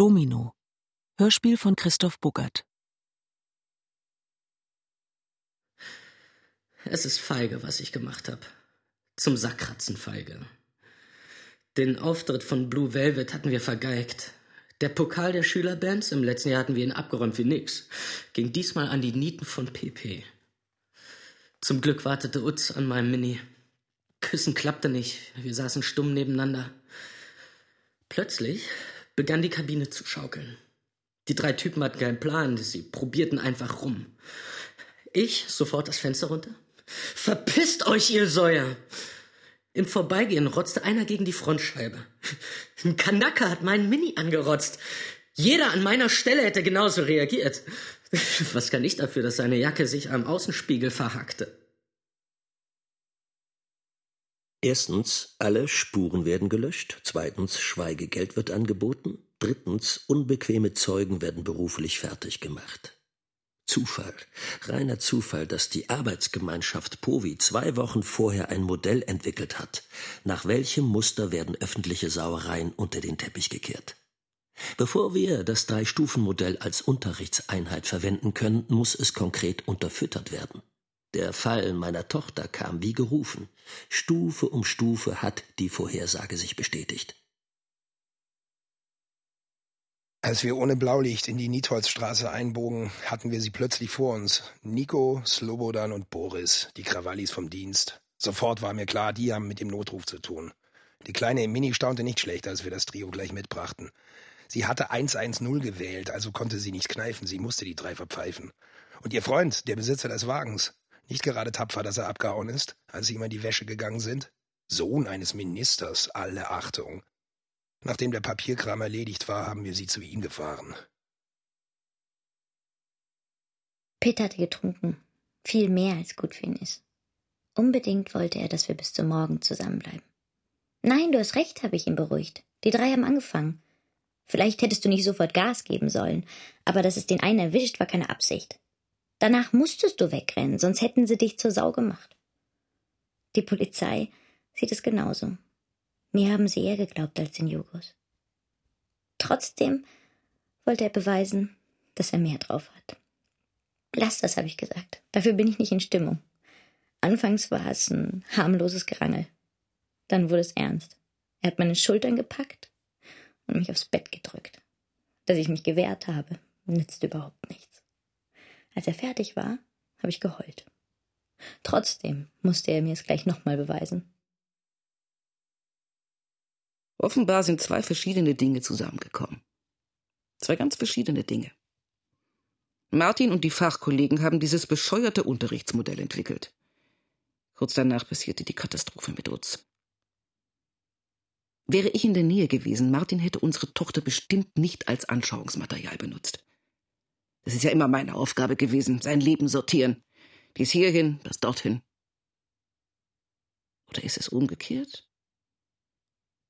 Domino. Hörspiel von Christoph Buggert. Es ist feige, was ich gemacht habe. Zum Sackkratzen feige. Den Auftritt von Blue Velvet hatten wir vergeigt. Der Pokal der Schülerbands, im letzten Jahr hatten wir ihn abgeräumt wie nix, ging diesmal an die Nieten von PP. Zum Glück wartete Utz an meinem Mini. Küssen klappte nicht, wir saßen stumm nebeneinander. Plötzlich begann die Kabine zu schaukeln. Die drei Typen hatten keinen Plan, sie probierten einfach rum. Ich sofort das Fenster runter. Verpisst euch, ihr Säuer! Im Vorbeigehen rotzte einer gegen die Frontscheibe. Ein Kanacke hat meinen Mini angerotzt. Jeder an meiner Stelle hätte genauso reagiert. Was kann ich dafür, dass seine Jacke sich am Außenspiegel verhackte? Erstens, alle Spuren werden gelöscht. Zweitens, Schweigegeld wird angeboten. Drittens, unbequeme Zeugen werden beruflich fertig gemacht. Zufall, reiner Zufall, dass die Arbeitsgemeinschaft Povi zwei Wochen vorher ein Modell entwickelt hat. Nach welchem Muster werden öffentliche Sauereien unter den Teppich gekehrt? Bevor wir das Drei-Stufen-Modell als Unterrichtseinheit verwenden können, muss es konkret unterfüttert werden. Der Fall meiner Tochter kam wie gerufen. Stufe um Stufe hat die Vorhersage sich bestätigt. Als wir ohne Blaulicht in die Nietholzstraße einbogen, hatten wir sie plötzlich vor uns. Nico, Slobodan und Boris, die Krawallis vom Dienst. Sofort war mir klar, die haben mit dem Notruf zu tun. Die Kleine Mini staunte nicht schlecht, als wir das Trio gleich mitbrachten. Sie hatte 110 gewählt, also konnte sie nicht kneifen, sie musste die drei verpfeifen. Und ihr Freund, der Besitzer des Wagens, nicht gerade tapfer, dass er abgehauen ist, als sie ihm in die Wäsche gegangen sind. Sohn eines Ministers, alle Achtung. Nachdem der Papierkram erledigt war, haben wir sie zu ihm gefahren. Peter hatte getrunken. Viel mehr als gut für ihn ist. Unbedingt wollte er, dass wir bis zum Morgen zusammenbleiben. Nein, du hast recht, habe ich ihn beruhigt. Die drei haben angefangen. Vielleicht hättest du nicht sofort Gas geben sollen, aber dass es den einen erwischt, war keine Absicht. Danach musstest du wegrennen, sonst hätten sie dich zur Sau gemacht. Die Polizei sieht es genauso. Mir haben sie eher geglaubt als den Jogos. Trotzdem wollte er beweisen, dass er mehr drauf hat. Lass das, habe ich gesagt. Dafür bin ich nicht in Stimmung. Anfangs war es ein harmloses Gerangel. Dann wurde es ernst. Er hat meine Schultern gepackt und mich aufs Bett gedrückt. Dass ich mich gewehrt habe, nützt überhaupt nichts. Als er fertig war, habe ich geheult. Trotzdem musste er mir es gleich nochmal beweisen. Offenbar sind zwei verschiedene Dinge zusammengekommen. Zwei ganz verschiedene Dinge. Martin und die Fachkollegen haben dieses bescheuerte Unterrichtsmodell entwickelt. Kurz danach passierte die Katastrophe mit uns. Wäre ich in der Nähe gewesen, Martin hätte unsere Tochter bestimmt nicht als Anschauungsmaterial benutzt. Das ist ja immer meine Aufgabe gewesen, sein Leben sortieren. Dies hierhin, das dorthin. Oder ist es umgekehrt?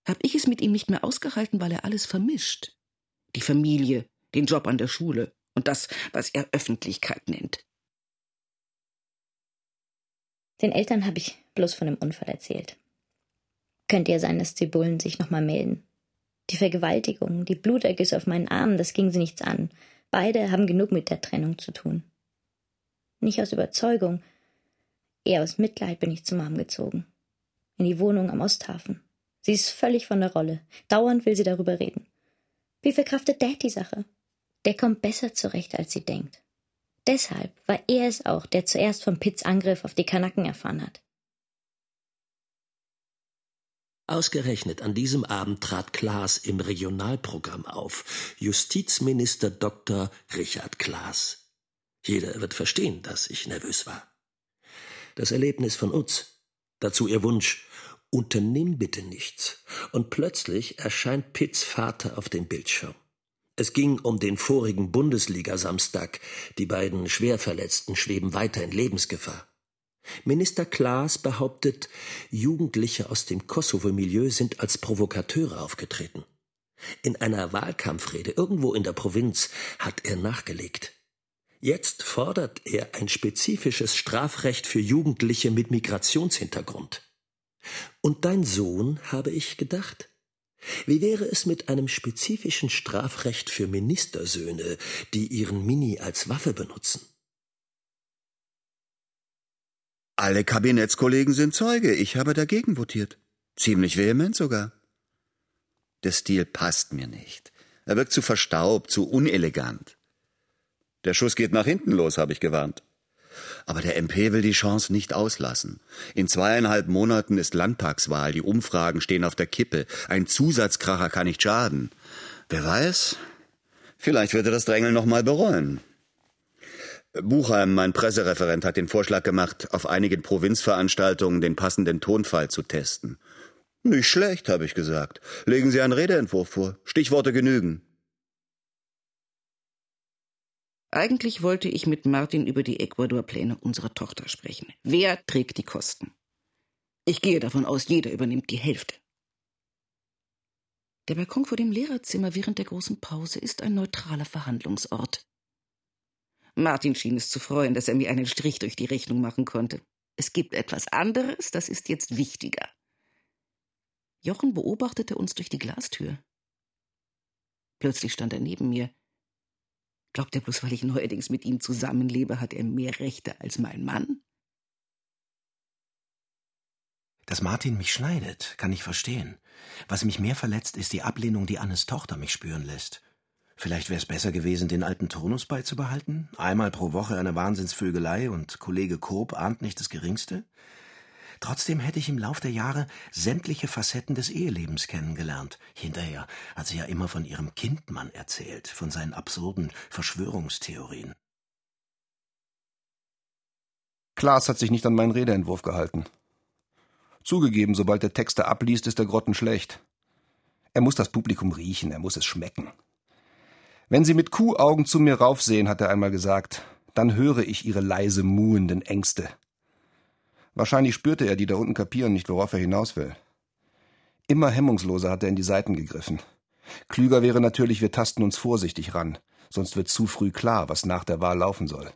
Hab ich es mit ihm nicht mehr ausgehalten, weil er alles vermischt. Die Familie, den Job an der Schule und das, was er Öffentlichkeit nennt. Den Eltern habe ich bloß von dem Unfall erzählt. Könnte ja sein, dass die Bullen sich nochmal melden. Die Vergewaltigung, die Blutergüsse auf meinen Armen, das ging sie nichts an. Beide haben genug mit der Trennung zu tun. Nicht aus Überzeugung, eher aus Mitleid bin ich zu Mom gezogen. In die Wohnung am Osthafen. Sie ist völlig von der Rolle. Dauernd will sie darüber reden. Wie verkraftet Dad die Sache? Der kommt besser zurecht, als sie denkt. Deshalb war er es auch, der zuerst vom Pitts Angriff auf die Kanaken erfahren hat. Ausgerechnet an diesem Abend trat Klaas im Regionalprogramm auf. Justizminister Dr. Richard Klaas. Jeder wird verstehen, dass ich nervös war. Das Erlebnis von Utz, dazu ihr Wunsch, Unternimm bitte nichts. Und plötzlich erscheint Pitts Vater auf dem Bildschirm. Es ging um den vorigen Bundesliga-Samstag. Die beiden Schwerverletzten schweben weiter in Lebensgefahr. Minister Klaas behauptet, Jugendliche aus dem Kosovo-Milieu sind als Provokateure aufgetreten. In einer Wahlkampfrede irgendwo in der Provinz hat er nachgelegt. Jetzt fordert er ein spezifisches Strafrecht für Jugendliche mit Migrationshintergrund. Und dein Sohn, habe ich gedacht? Wie wäre es mit einem spezifischen Strafrecht für Ministersöhne, die ihren Mini als Waffe benutzen? Alle Kabinettskollegen sind Zeuge. Ich habe dagegen votiert. Ziemlich vehement sogar. Der Stil passt mir nicht. Er wirkt zu verstaubt, zu unelegant. Der Schuss geht nach hinten los, habe ich gewarnt. Aber der MP will die Chance nicht auslassen. In zweieinhalb Monaten ist Landtagswahl, die Umfragen stehen auf der Kippe. Ein Zusatzkracher kann nicht schaden. Wer weiß, vielleicht wird er das Drängeln noch mal bereuen. Buchheim, mein Pressereferent, hat den Vorschlag gemacht, auf einigen Provinzveranstaltungen den passenden Tonfall zu testen. Nicht schlecht, habe ich gesagt. Legen Sie einen Redeentwurf vor. Stichworte genügen. Eigentlich wollte ich mit Martin über die Ecuador-Pläne unserer Tochter sprechen. Wer trägt die Kosten? Ich gehe davon aus, jeder übernimmt die Hälfte. Der Balkon vor dem Lehrerzimmer während der großen Pause ist ein neutraler Verhandlungsort. Martin schien es zu freuen, dass er mir einen Strich durch die Rechnung machen konnte. Es gibt etwas anderes, das ist jetzt wichtiger. Jochen beobachtete uns durch die Glastür. Plötzlich stand er neben mir. Glaubt er bloß, weil ich neuerdings mit ihm zusammenlebe, hat er mehr Rechte als mein Mann? Dass Martin mich schneidet, kann ich verstehen. Was mich mehr verletzt, ist die Ablehnung, die Annes Tochter mich spüren lässt. Vielleicht wäre es besser gewesen, den alten Turnus beizubehalten? Einmal pro Woche eine Wahnsinnsvögelei und Kollege Koop ahnt nicht das Geringste? Trotzdem hätte ich im Lauf der Jahre sämtliche Facetten des Ehelebens kennengelernt. Hinterher hat sie ja immer von ihrem Kindmann erzählt, von seinen absurden Verschwörungstheorien. Klaas hat sich nicht an meinen Redeentwurf gehalten. Zugegeben, sobald der Texter abliest, ist er grottenschlecht. Er muss das Publikum riechen, er muss es schmecken. Wenn Sie mit Kuhaugen zu mir raufsehen, hat er einmal gesagt, dann höre ich Ihre leise muhenden Ängste. Wahrscheinlich spürte er, die da unten kapieren nicht, worauf er hinaus will. Immer hemmungsloser hat er in die Seiten gegriffen. Klüger wäre natürlich, wir tasten uns vorsichtig ran, sonst wird zu früh klar, was nach der Wahl laufen soll.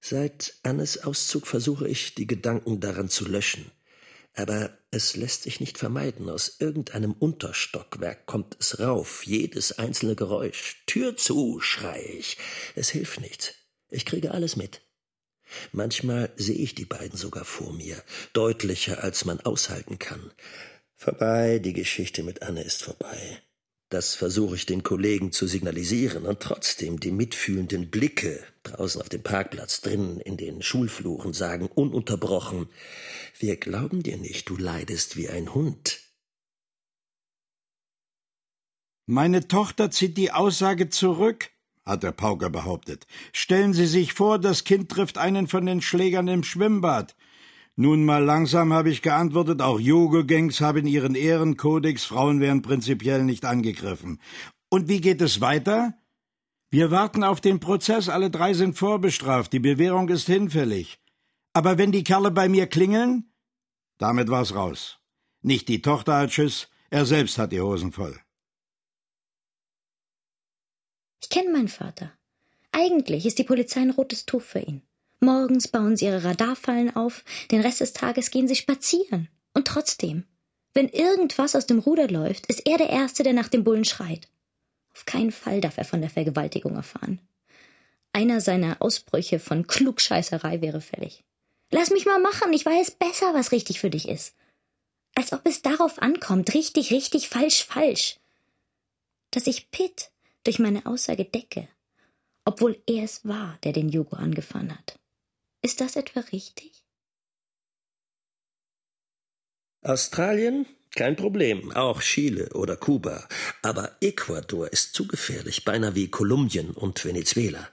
Seit Annes Auszug versuche ich, die Gedanken daran zu löschen. Aber es lässt sich nicht vermeiden. Aus irgendeinem Unterstockwerk kommt es rauf, jedes einzelne Geräusch. Tür zu, schrei ich. Es hilft nichts. Ich kriege alles mit. Manchmal sehe ich die beiden sogar vor mir, deutlicher als man aushalten kann. Vorbei, die Geschichte mit Anne ist vorbei. Das versuche ich den Kollegen zu signalisieren, und trotzdem die mitfühlenden Blicke draußen auf dem Parkplatz, drinnen in den Schulfluren sagen ununterbrochen Wir glauben dir nicht, du leidest wie ein Hund. Meine Tochter zieht die Aussage zurück, hat der Pauker behauptet. Stellen Sie sich vor, das Kind trifft einen von den Schlägern im Schwimmbad. Nun mal langsam habe ich geantwortet, auch Yoga-Gangs haben ihren Ehrenkodex, Frauen werden prinzipiell nicht angegriffen. Und wie geht es weiter? Wir warten auf den Prozess, alle drei sind vorbestraft, die Bewährung ist hinfällig. Aber wenn die Kerle bei mir klingeln? Damit war's raus. Nicht die Tochter hat Schiss, er selbst hat die Hosen voll. Ich kenne meinen Vater. Eigentlich ist die Polizei ein rotes Tuch für ihn. Morgens bauen sie ihre Radarfallen auf, den Rest des Tages gehen sie spazieren. Und trotzdem, wenn irgendwas aus dem Ruder läuft, ist er der Erste, der nach dem Bullen schreit. Auf keinen Fall darf er von der Vergewaltigung erfahren. Einer seiner Ausbrüche von Klugscheißerei wäre fällig. Lass mich mal machen, ich weiß besser, was richtig für dich ist. Als ob es darauf ankommt, richtig, richtig, falsch, falsch. Dass ich Pitt durch meine Aussage decke, obwohl er es war, der den Jugo angefahren hat. Ist das etwa richtig? Australien? Kein Problem, auch Chile oder Kuba. Aber Ecuador ist zu gefährlich, beinahe wie Kolumbien und Venezuela.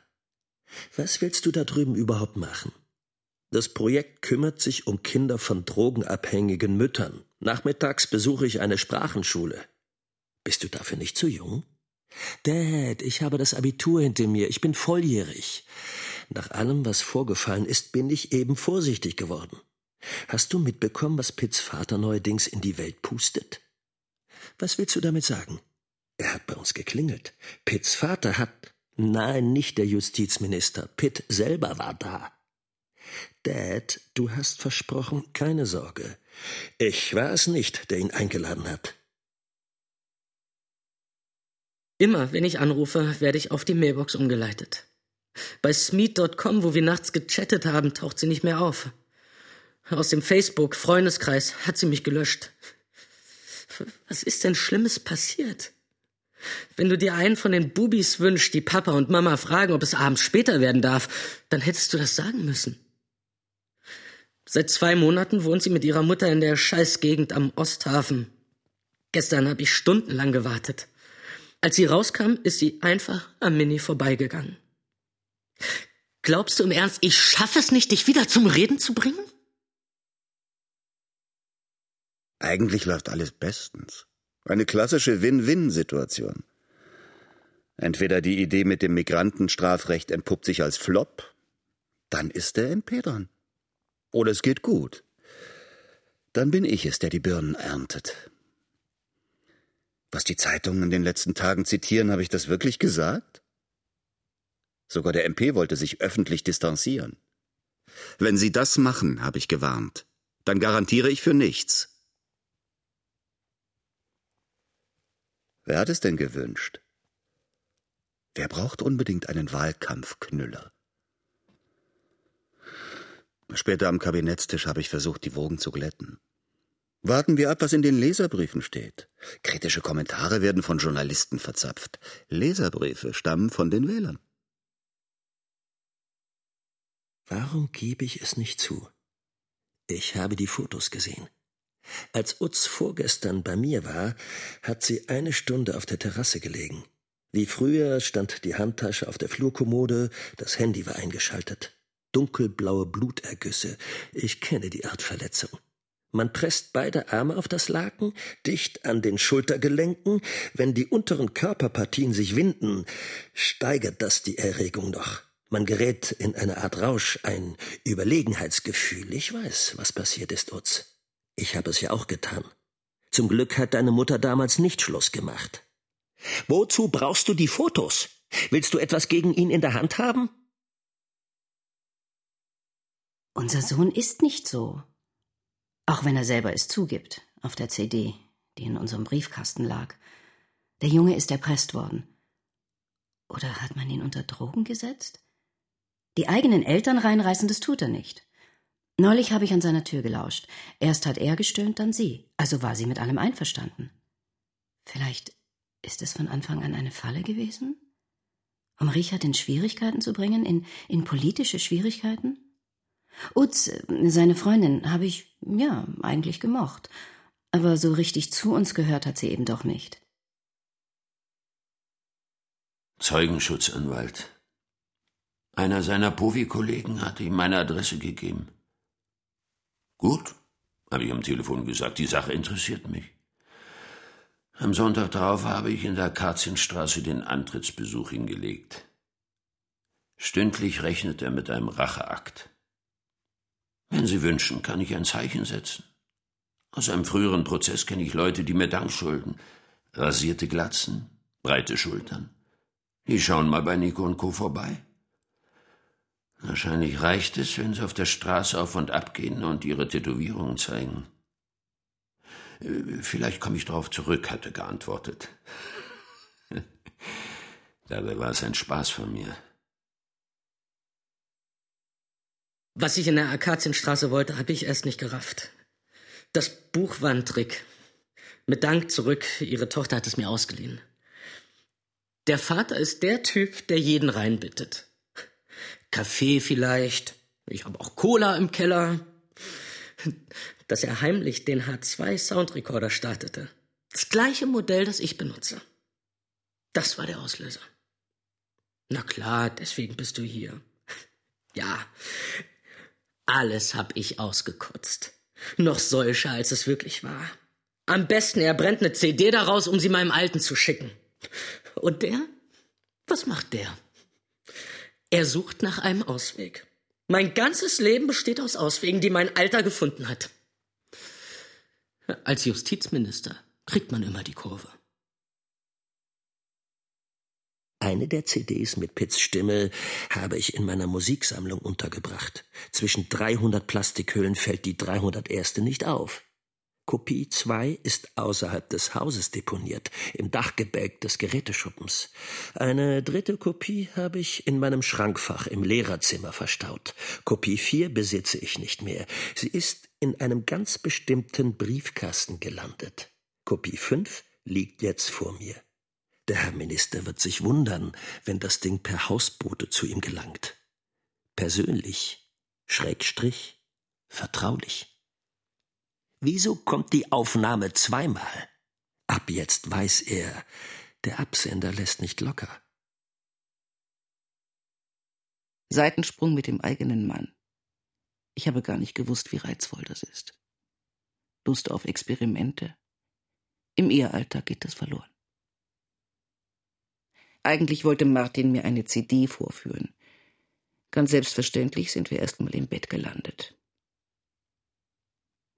Was willst du da drüben überhaupt machen? Das Projekt kümmert sich um Kinder von drogenabhängigen Müttern. Nachmittags besuche ich eine Sprachenschule. Bist du dafür nicht zu jung? Dad, ich habe das Abitur hinter mir, ich bin volljährig. Nach allem, was vorgefallen ist, bin ich eben vorsichtig geworden. Hast du mitbekommen, was Pitts Vater neuerdings in die Welt pustet? Was willst du damit sagen? Er hat bei uns geklingelt. Pitts Vater hat. Nein, nicht der Justizminister. Pitt selber war da. Dad, du hast versprochen, keine Sorge. Ich war es nicht, der ihn eingeladen hat. Immer, wenn ich anrufe, werde ich auf die Mailbox umgeleitet. Bei Smeet.com, wo wir nachts gechattet haben, taucht sie nicht mehr auf. Aus dem Facebook-Freundeskreis hat sie mich gelöscht. Was ist denn Schlimmes passiert? Wenn du dir einen von den Bubis wünschst, die Papa und Mama fragen, ob es abends später werden darf, dann hättest du das sagen müssen. Seit zwei Monaten wohnt sie mit ihrer Mutter in der Scheißgegend am Osthafen. Gestern habe ich stundenlang gewartet. Als sie rauskam, ist sie einfach am Mini vorbeigegangen. Glaubst du im Ernst, ich schaffe es nicht, dich wieder zum Reden zu bringen? Eigentlich läuft alles bestens. Eine klassische Win-Win-Situation. Entweder die Idee mit dem Migrantenstrafrecht entpuppt sich als Flop, dann ist der MP dran. Oder es geht gut. Dann bin ich es, der die Birnen erntet. Was die Zeitungen in den letzten Tagen zitieren, habe ich das wirklich gesagt? Sogar der MP wollte sich öffentlich distanzieren. Wenn Sie das machen, habe ich gewarnt, dann garantiere ich für nichts. Wer hat es denn gewünscht? Wer braucht unbedingt einen Wahlkampfknüller? Später am Kabinettstisch habe ich versucht, die Wogen zu glätten. Warten wir ab, was in den Leserbriefen steht. Kritische Kommentare werden von Journalisten verzapft. Leserbriefe stammen von den Wählern. Warum gebe ich es nicht zu? Ich habe die Fotos gesehen. Als Utz vorgestern bei mir war, hat sie eine Stunde auf der Terrasse gelegen. Wie früher stand die Handtasche auf der Flurkommode, das Handy war eingeschaltet. Dunkelblaue Blutergüsse. Ich kenne die Art Verletzung. Man presst beide Arme auf das Laken, dicht an den Schultergelenken. Wenn die unteren Körperpartien sich winden, steigert das die Erregung noch. Man gerät in eine Art Rausch, ein Überlegenheitsgefühl. Ich weiß, was passiert ist, Utz. Ich habe es ja auch getan. Zum Glück hat deine Mutter damals nicht Schluss gemacht. Wozu brauchst du die Fotos? Willst du etwas gegen ihn in der Hand haben? Unser Sohn ist nicht so. Auch wenn er selber es zugibt, auf der CD, die in unserem Briefkasten lag. Der Junge ist erpresst worden. Oder hat man ihn unter Drogen gesetzt? Die eigenen Eltern reinreißen, das tut er nicht. Neulich habe ich an seiner Tür gelauscht. Erst hat er gestöhnt, dann sie. Also war sie mit allem einverstanden. Vielleicht ist es von Anfang an eine Falle gewesen? Um Richard in Schwierigkeiten zu bringen, in, in politische Schwierigkeiten? Utz, seine Freundin, habe ich, ja, eigentlich gemocht. Aber so richtig zu uns gehört hat sie eben doch nicht. Zeugenschutzanwalt. Einer seiner Povi-Kollegen hatte ihm meine Adresse gegeben. Gut, habe ich am Telefon gesagt, die Sache interessiert mich. Am Sonntag darauf habe ich in der Katzinstraße den Antrittsbesuch hingelegt. Stündlich rechnet er mit einem Racheakt. Wenn Sie wünschen, kann ich ein Zeichen setzen. Aus einem früheren Prozess kenne ich Leute, die mir Dank schulden. Rasierte Glatzen, breite Schultern. Die schauen mal bei Nico und Co. vorbei. Wahrscheinlich reicht es, wenn Sie auf der Straße auf und ab gehen und Ihre Tätowierungen zeigen. Äh, vielleicht komme ich darauf zurück, hat er geantwortet. Dabei war es ein Spaß von mir. Was ich in der Akazienstraße wollte, habe ich erst nicht gerafft. Das Buch war ein Trick. Mit Dank zurück, ihre Tochter hat es mir ausgeliehen. Der Vater ist der Typ, der jeden reinbittet. Kaffee vielleicht. Ich habe auch Cola im Keller. Dass er heimlich den H2 Soundrecorder startete. Das gleiche Modell, das ich benutze. Das war der Auslöser. Na klar, deswegen bist du hier. Ja, alles hab ich ausgekotzt. Noch solcher, als es wirklich war. Am besten, er brennt eine CD daraus, um sie meinem Alten zu schicken. Und der? Was macht der? Er sucht nach einem Ausweg. Mein ganzes Leben besteht aus Auswegen, die mein Alter gefunden hat. Als Justizminister kriegt man immer die Kurve. Eine der CDs mit Pitts Stimme habe ich in meiner Musiksammlung untergebracht. Zwischen 300 Plastikhüllen fällt die 301. nicht auf. Kopie 2 ist außerhalb des Hauses deponiert, im Dachgebälk des Geräteschuppens. Eine dritte Kopie habe ich in meinem Schrankfach im Lehrerzimmer verstaut. Kopie 4 besitze ich nicht mehr. Sie ist in einem ganz bestimmten Briefkasten gelandet. Kopie 5 liegt jetzt vor mir. Der Herr Minister wird sich wundern, wenn das Ding per Hausbote zu ihm gelangt. Persönlich, Schrägstrich, vertraulich. Wieso kommt die Aufnahme zweimal? Ab jetzt weiß er, der Absender lässt nicht locker. Seitensprung mit dem eigenen Mann. Ich habe gar nicht gewusst, wie reizvoll das ist. Lust auf Experimente. Im Ehealltag geht das verloren. Eigentlich wollte Martin mir eine CD vorführen. Ganz selbstverständlich sind wir erst mal im Bett gelandet.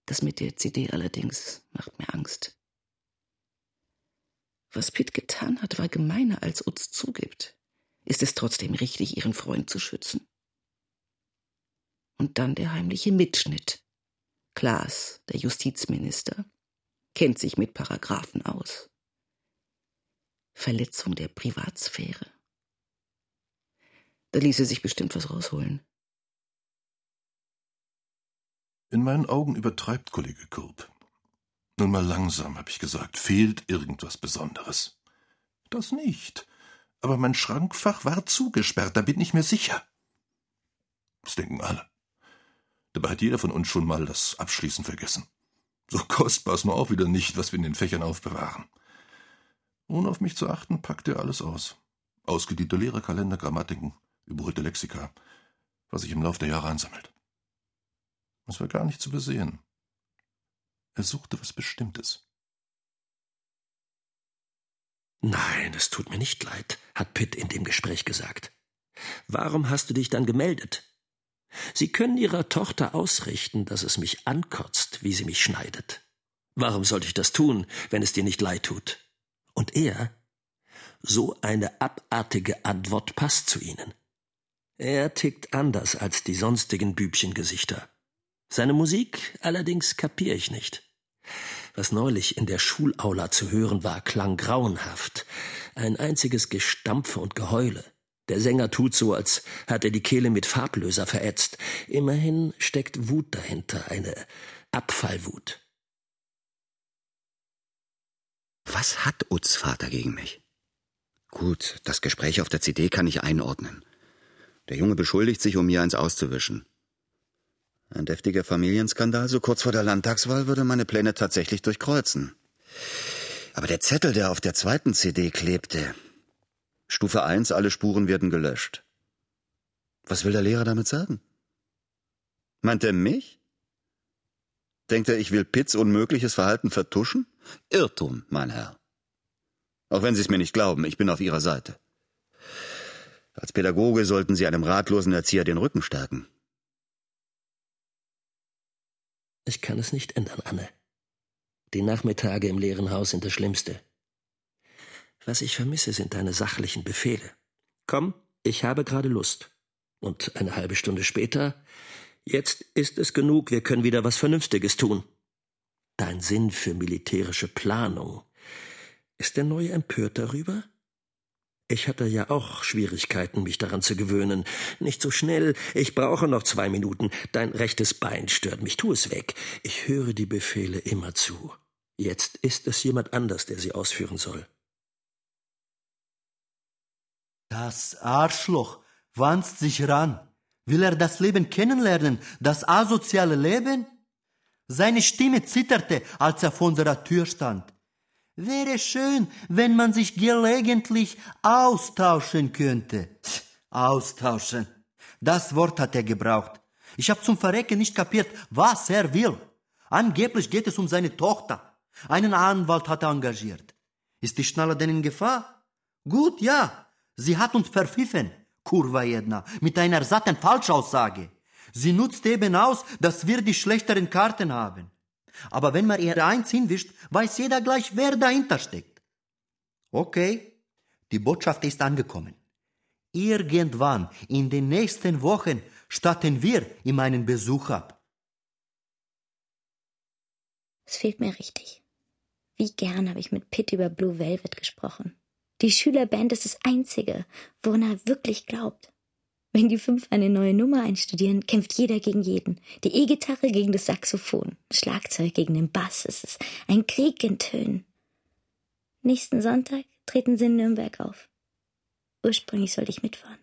Das mit der CD allerdings macht mir Angst. Was Pitt getan hat, war gemeiner, als Utz zugibt. Ist es trotzdem richtig, ihren Freund zu schützen? Und dann der heimliche Mitschnitt. Klaas, der Justizminister, kennt sich mit Paragraphen aus. Verletzung der Privatsphäre. Da ließe sich bestimmt was rausholen. In meinen Augen übertreibt Kollege Kurb. Nun mal langsam, habe ich gesagt, fehlt irgendwas Besonderes. Das nicht. Aber mein Schrankfach war zugesperrt, da bin ich mir sicher. Das denken alle. Dabei hat jeder von uns schon mal das Abschließen vergessen. So kostbar ist nur auch wieder nicht, was wir in den Fächern aufbewahren. Ohne auf mich zu achten, packt er alles aus. Ausgediente Lehrerkalender, Grammatiken, überholte Lexika, was sich im Lauf der Jahre ansammelt. Es war gar nicht zu besehen. Er suchte was Bestimmtes. Nein, es tut mir nicht leid, hat Pitt in dem Gespräch gesagt. Warum hast du dich dann gemeldet? Sie können Ihrer Tochter ausrichten, dass es mich ankotzt, wie sie mich schneidet. Warum sollte ich das tun, wenn es dir nicht leid tut? Und er? So eine abartige Antwort passt zu Ihnen. Er tickt anders als die sonstigen Bübchengesichter. Seine Musik allerdings kapier ich nicht. Was neulich in der Schulaula zu hören war, klang grauenhaft. Ein einziges Gestampfe und Geheule. Der Sänger tut so, als hat er die Kehle mit Farblöser verätzt. Immerhin steckt Wut dahinter, eine Abfallwut. Was hat Utz Vater gegen mich? Gut, das Gespräch auf der CD kann ich einordnen. Der Junge beschuldigt sich, um mir eins auszuwischen. Ein deftiger Familienskandal so kurz vor der Landtagswahl würde meine Pläne tatsächlich durchkreuzen. Aber der Zettel, der auf der zweiten CD klebte. Stufe 1, alle Spuren werden gelöscht. Was will der Lehrer damit sagen? Meint er mich? Denkt er, ich will Pitts unmögliches Verhalten vertuschen? Irrtum, mein Herr. Auch wenn Sie es mir nicht glauben, ich bin auf Ihrer Seite. Als Pädagoge sollten Sie einem ratlosen Erzieher den Rücken stärken. Ich kann es nicht ändern, Anne. Die Nachmittage im leeren Haus sind das Schlimmste. Was ich vermisse, sind deine sachlichen Befehle. Komm, ich habe gerade Lust. Und eine halbe Stunde später, jetzt ist es genug, wir können wieder was Vernünftiges tun. Dein Sinn für militärische Planung. Ist der Neue empört darüber? Ich hatte ja auch Schwierigkeiten, mich daran zu gewöhnen. Nicht so schnell. Ich brauche noch zwei Minuten. Dein rechtes Bein stört mich. Tu es weg. Ich höre die Befehle immer zu. Jetzt ist es jemand anders, der sie ausführen soll. Das Arschloch wanzt sich ran. Will er das Leben kennenlernen, das asoziale Leben? Seine Stimme zitterte, als er vor unserer Tür stand. Wäre schön, wenn man sich gelegentlich austauschen könnte. Austauschen. Das Wort hat er gebraucht. Ich habe zum Verrecken nicht kapiert, was er will. Angeblich geht es um seine Tochter. Einen Anwalt hat er engagiert. Ist die Schnalle denn in Gefahr? Gut, ja. Sie hat uns verpfiffen, Kurva jedna, mit einer satten Falschaussage. Sie nutzt eben aus, dass wir die schlechteren Karten haben. Aber wenn man ihr eins hinwischt, weiß jeder gleich, wer dahinter steckt. Okay, Die Botschaft ist angekommen. Irgendwann in den nächsten Wochen statten wir ihm einen Besuch ab. Es fehlt mir richtig. Wie gern habe ich mit Pitt über Blue Velvet gesprochen. Die Schülerband ist das Einzige, woran er wirklich glaubt. Wenn die fünf eine neue Nummer einstudieren, kämpft jeder gegen jeden. Die E-Gitarre gegen das Saxophon, Schlagzeug gegen den Bass. Es ist ein Krieg in Tönen. Nächsten Sonntag treten sie in Nürnberg auf. Ursprünglich sollte ich mitfahren.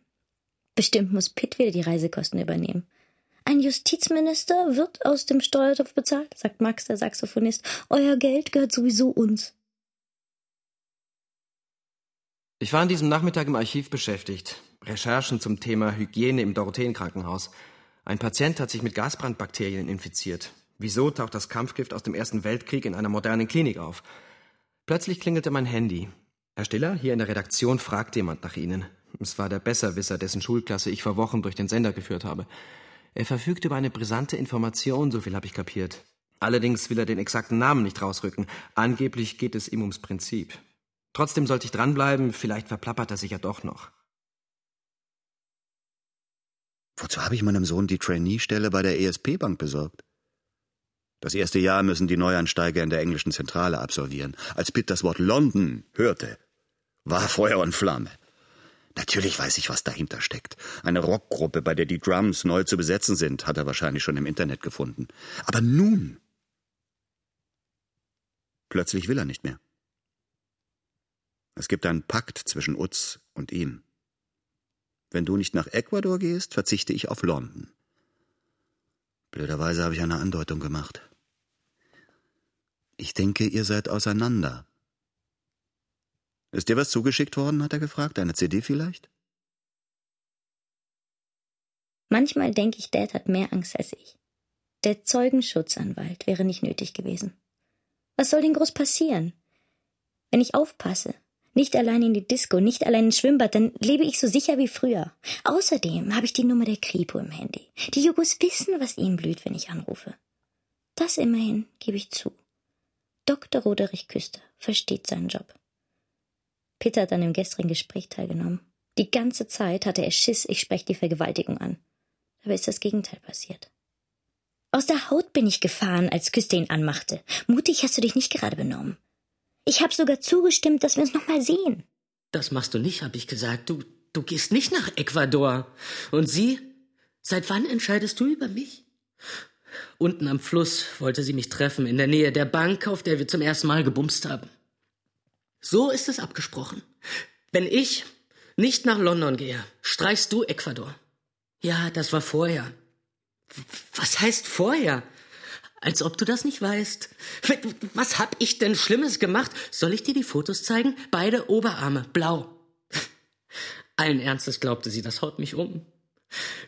Bestimmt muss Pitt wieder die Reisekosten übernehmen. Ein Justizminister wird aus dem Steuertopf bezahlt, sagt Max, der Saxophonist. Euer Geld gehört sowieso uns. Ich war an diesem Nachmittag im Archiv beschäftigt. Recherchen zum Thema Hygiene im Dorotheenkrankenhaus. Ein Patient hat sich mit Gasbrandbakterien infiziert. Wieso taucht das Kampfgift aus dem Ersten Weltkrieg in einer modernen Klinik auf? Plötzlich klingelte mein Handy. Herr Stiller, hier in der Redaktion fragt jemand nach Ihnen. Es war der Besserwisser, dessen Schulklasse ich vor Wochen durch den Sender geführt habe. Er verfügt über eine brisante Information, so viel habe ich kapiert. Allerdings will er den exakten Namen nicht rausrücken. Angeblich geht es ihm ums Prinzip. Trotzdem sollte ich dranbleiben, vielleicht verplappert er sich ja doch noch. Wozu habe ich meinem Sohn die Trainee-Stelle bei der ESP-Bank besorgt? Das erste Jahr müssen die Neuansteiger in der englischen Zentrale absolvieren. Als Pitt das Wort London hörte, war Feuer und Flamme. Natürlich weiß ich, was dahinter steckt. Eine Rockgruppe, bei der die Drums neu zu besetzen sind, hat er wahrscheinlich schon im Internet gefunden. Aber nun. Plötzlich will er nicht mehr. Es gibt einen Pakt zwischen Utz und ihm. Wenn du nicht nach Ecuador gehst, verzichte ich auf London. Blöderweise habe ich eine Andeutung gemacht. Ich denke, ihr seid auseinander. Ist dir was zugeschickt worden, hat er gefragt. Eine CD vielleicht? Manchmal denke ich, Dad hat mehr Angst als ich. Der Zeugenschutzanwalt wäre nicht nötig gewesen. Was soll denn groß passieren? Wenn ich aufpasse, nicht allein in die Disco, nicht allein ins Schwimmbad, dann lebe ich so sicher wie früher. Außerdem habe ich die Nummer der Kripo im Handy. Die Jugos wissen, was ihnen blüht, wenn ich anrufe. Das immerhin gebe ich zu. Dr. Roderich Küster versteht seinen Job. Peter hat an dem gestrigen Gespräch teilgenommen. Die ganze Zeit hatte er Schiss, ich spreche die Vergewaltigung an. Dabei ist das Gegenteil passiert. Aus der Haut bin ich gefahren, als Küster ihn anmachte. Mutig hast du dich nicht gerade benommen. Ich habe sogar zugestimmt, dass wir uns noch mal sehen. Das machst du nicht, habe ich gesagt. Du, du gehst nicht nach Ecuador. Und sie? Seit wann entscheidest du über mich? Unten am Fluss wollte sie mich treffen, in der Nähe der Bank, auf der wir zum ersten Mal gebumst haben. So ist es abgesprochen. Wenn ich nicht nach London gehe, streichst du Ecuador. Ja, das war vorher. Was heißt vorher? Als ob du das nicht weißt. Was hab ich denn Schlimmes gemacht? Soll ich dir die Fotos zeigen? Beide Oberarme, blau. Allen Ernstes glaubte sie, das haut mich um.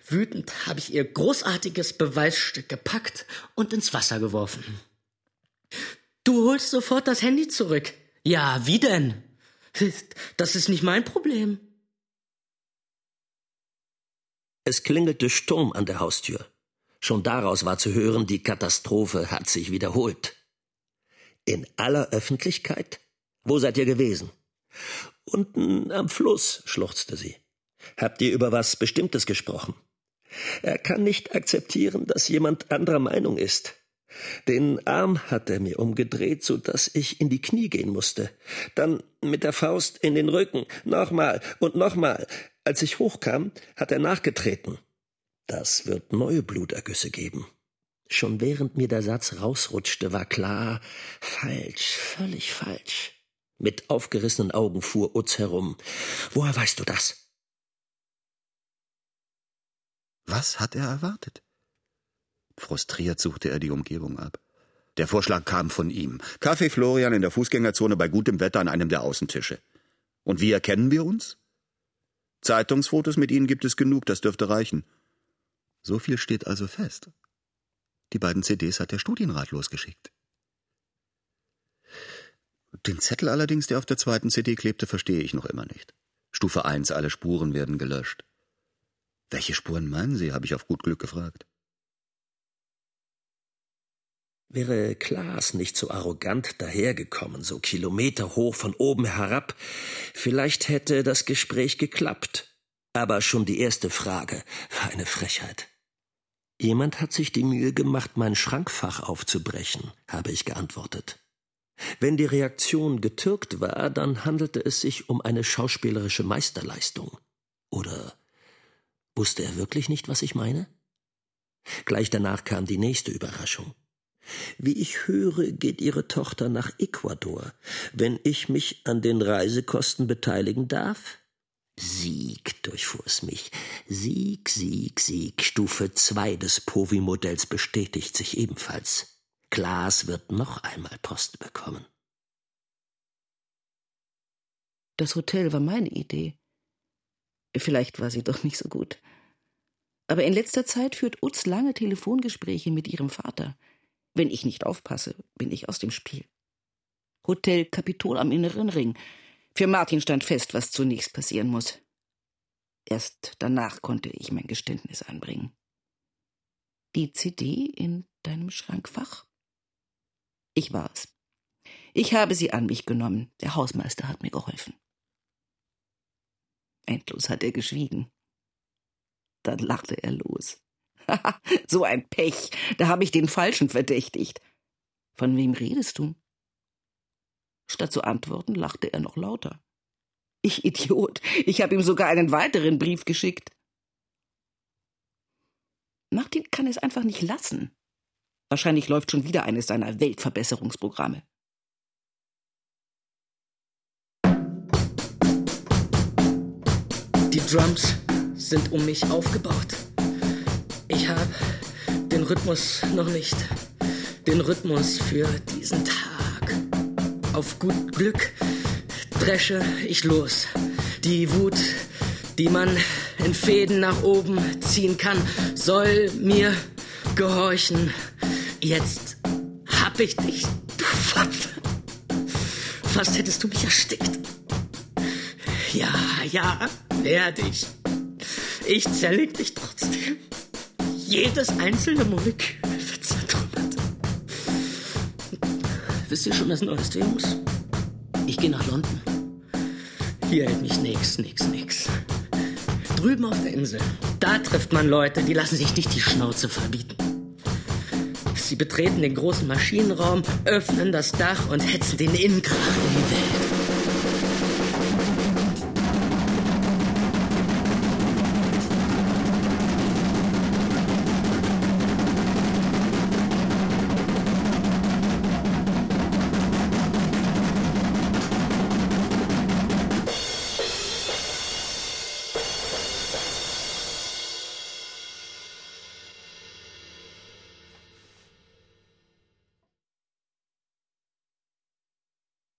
Wütend habe ich ihr großartiges Beweisstück gepackt und ins Wasser geworfen. Du holst sofort das Handy zurück. Ja, wie denn? Das ist nicht mein Problem. Es klingelte Sturm an der Haustür. Schon daraus war zu hören, die Katastrophe hat sich wiederholt. In aller Öffentlichkeit? Wo seid ihr gewesen? Unten am Fluss, schluchzte sie. Habt ihr über was Bestimmtes gesprochen? Er kann nicht akzeptieren, dass jemand anderer Meinung ist. Den Arm hat er mir umgedreht, so dass ich in die Knie gehen musste. Dann mit der Faust in den Rücken, nochmal und nochmal. Als ich hochkam, hat er nachgetreten. Das wird neue Blutergüsse geben. Schon während mir der Satz rausrutschte, war klar, falsch, völlig falsch. Mit aufgerissenen Augen fuhr Utz herum. Woher weißt du das? Was hat er erwartet? Frustriert suchte er die Umgebung ab. Der Vorschlag kam von ihm. Kaffee Florian in der Fußgängerzone bei gutem Wetter an einem der Außentische. Und wie erkennen wir uns? Zeitungsfotos mit Ihnen gibt es genug, das dürfte reichen. So viel steht also fest. Die beiden CDs hat der Studienrat losgeschickt. Den Zettel allerdings, der auf der zweiten CD klebte, verstehe ich noch immer nicht. Stufe 1, alle Spuren werden gelöscht. Welche Spuren meinen Sie? habe ich auf gut Glück gefragt. Wäre Klaas nicht so arrogant dahergekommen, so kilometerhoch von oben herab, vielleicht hätte das Gespräch geklappt. Aber schon die erste Frage war eine Frechheit. Jemand hat sich die Mühe gemacht, mein Schrankfach aufzubrechen, habe ich geantwortet. Wenn die Reaktion getürkt war, dann handelte es sich um eine schauspielerische Meisterleistung. Oder wusste er wirklich nicht, was ich meine? Gleich danach kam die nächste Überraschung. Wie ich höre, geht Ihre Tochter nach Ecuador. Wenn ich mich an den Reisekosten beteiligen darf? Sieg, durchfuhr es mich. Sieg, Sieg, Sieg. Stufe 2 des Povi-Modells bestätigt sich ebenfalls. Klaas wird noch einmal Post bekommen. Das Hotel war meine Idee. Vielleicht war sie doch nicht so gut. Aber in letzter Zeit führt Utz lange Telefongespräche mit ihrem Vater. Wenn ich nicht aufpasse, bin ich aus dem Spiel. Hotel Kapitol am Inneren Ring. Für Martin stand fest, was zunächst passieren muss. Erst danach konnte ich mein Geständnis einbringen. Die CD in deinem Schrankfach? Ich war es. Ich habe sie an mich genommen. Der Hausmeister hat mir geholfen. Endlos hat er geschwiegen. Dann lachte er los. so ein Pech. Da habe ich den Falschen verdächtigt. Von wem redest du? Statt zu antworten, lachte er noch lauter. Ich Idiot. Ich habe ihm sogar einen weiteren Brief geschickt. Martin kann es einfach nicht lassen. Wahrscheinlich läuft schon wieder eines seiner Weltverbesserungsprogramme. Die Drums sind um mich aufgebaut. Ich habe den Rhythmus noch nicht. Den Rhythmus für diesen Tag. Auf gut Glück dresche ich los. Die Wut, die man in Fäden nach oben ziehen kann, soll mir gehorchen. Jetzt hab ich dich, du Fotze. Fast hättest du mich erstickt. Ja, ja, werde ich. Ich zerleg dich trotzdem. Jedes einzelne Molekül Wisst ihr schon das Neueste, Jungs? Ich gehe nach London. Hier hält mich nix, nix, nix. Drüben auf der Insel, da trifft man Leute, die lassen sich nicht die Schnauze verbieten. Sie betreten den großen Maschinenraum, öffnen das Dach und hetzen den Innenkrach in die Welt.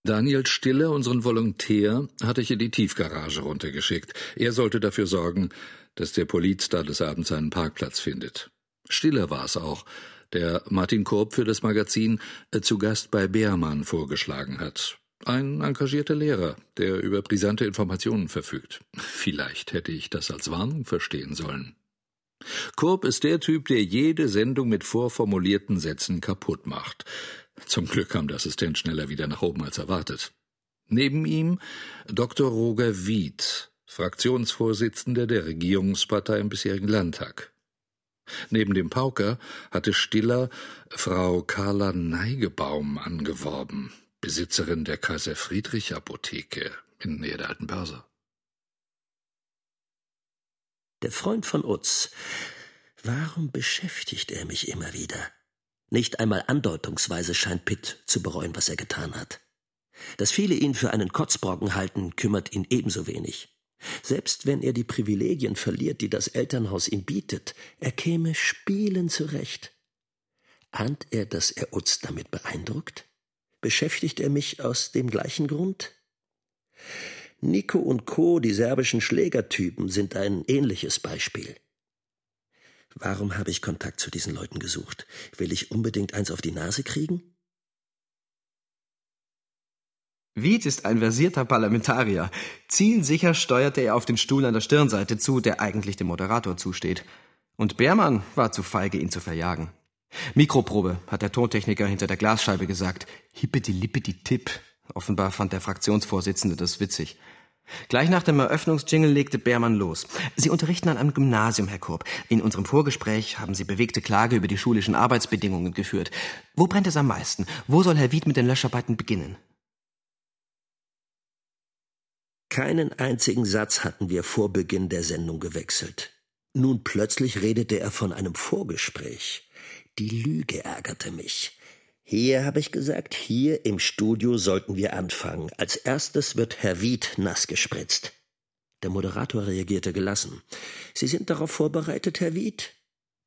Daniel Stiller, unseren Volontär, hatte ich in die Tiefgarage runtergeschickt. Er sollte dafür sorgen, dass der Poliz da des Abends seinen Parkplatz findet. Stiller war es auch, der Martin Korb für das Magazin äh, zu Gast bei Beermann vorgeschlagen hat. Ein engagierter Lehrer, der über brisante Informationen verfügt. Vielleicht hätte ich das als Warnung verstehen sollen. Korb ist der Typ, der jede Sendung mit vorformulierten Sätzen kaputt macht. Zum Glück kam der Assistent schneller wieder nach oben als erwartet. Neben ihm Dr. Roger Wied, Fraktionsvorsitzender der Regierungspartei im bisherigen Landtag. Neben dem Pauker hatte Stiller Frau Carla Neigebaum angeworben, Besitzerin der Kaiser Friedrich Apotheke in Nähe der alten Börse. Der Freund von Utz. Warum beschäftigt er mich immer wieder? Nicht einmal andeutungsweise scheint Pitt zu bereuen, was er getan hat. Dass viele ihn für einen Kotzbrocken halten, kümmert ihn ebenso wenig. Selbst wenn er die Privilegien verliert, die das Elternhaus ihm bietet, er käme spielen zurecht. Ahnt er, dass er uns damit beeindruckt? Beschäftigt er mich aus dem gleichen Grund? Nico und Co., die serbischen Schlägertypen, sind ein ähnliches Beispiel. Warum habe ich Kontakt zu diesen Leuten gesucht? Will ich unbedingt eins auf die Nase kriegen? Wied ist ein versierter Parlamentarier. Zielsicher steuerte er auf den Stuhl an der Stirnseite zu, der eigentlich dem Moderator zusteht. Und Beermann war zu feige, ihn zu verjagen. Mikroprobe, hat der Tontechniker hinter der Glasscheibe gesagt. Hippeti lippeti tipp. Offenbar fand der Fraktionsvorsitzende das witzig. Gleich nach dem Eröffnungsjingle legte Beermann los. Sie unterrichten an einem Gymnasium, Herr Kurb. In unserem Vorgespräch haben Sie bewegte Klage über die schulischen Arbeitsbedingungen geführt. Wo brennt es am meisten? Wo soll Herr Wied mit den Löscharbeiten beginnen? Keinen einzigen Satz hatten wir vor Beginn der Sendung gewechselt. Nun plötzlich redete er von einem Vorgespräch. Die Lüge ärgerte mich. Hier, habe ich gesagt, hier im Studio sollten wir anfangen. Als erstes wird Herr Wied nass gespritzt. Der Moderator reagierte gelassen. Sie sind darauf vorbereitet, Herr Wied?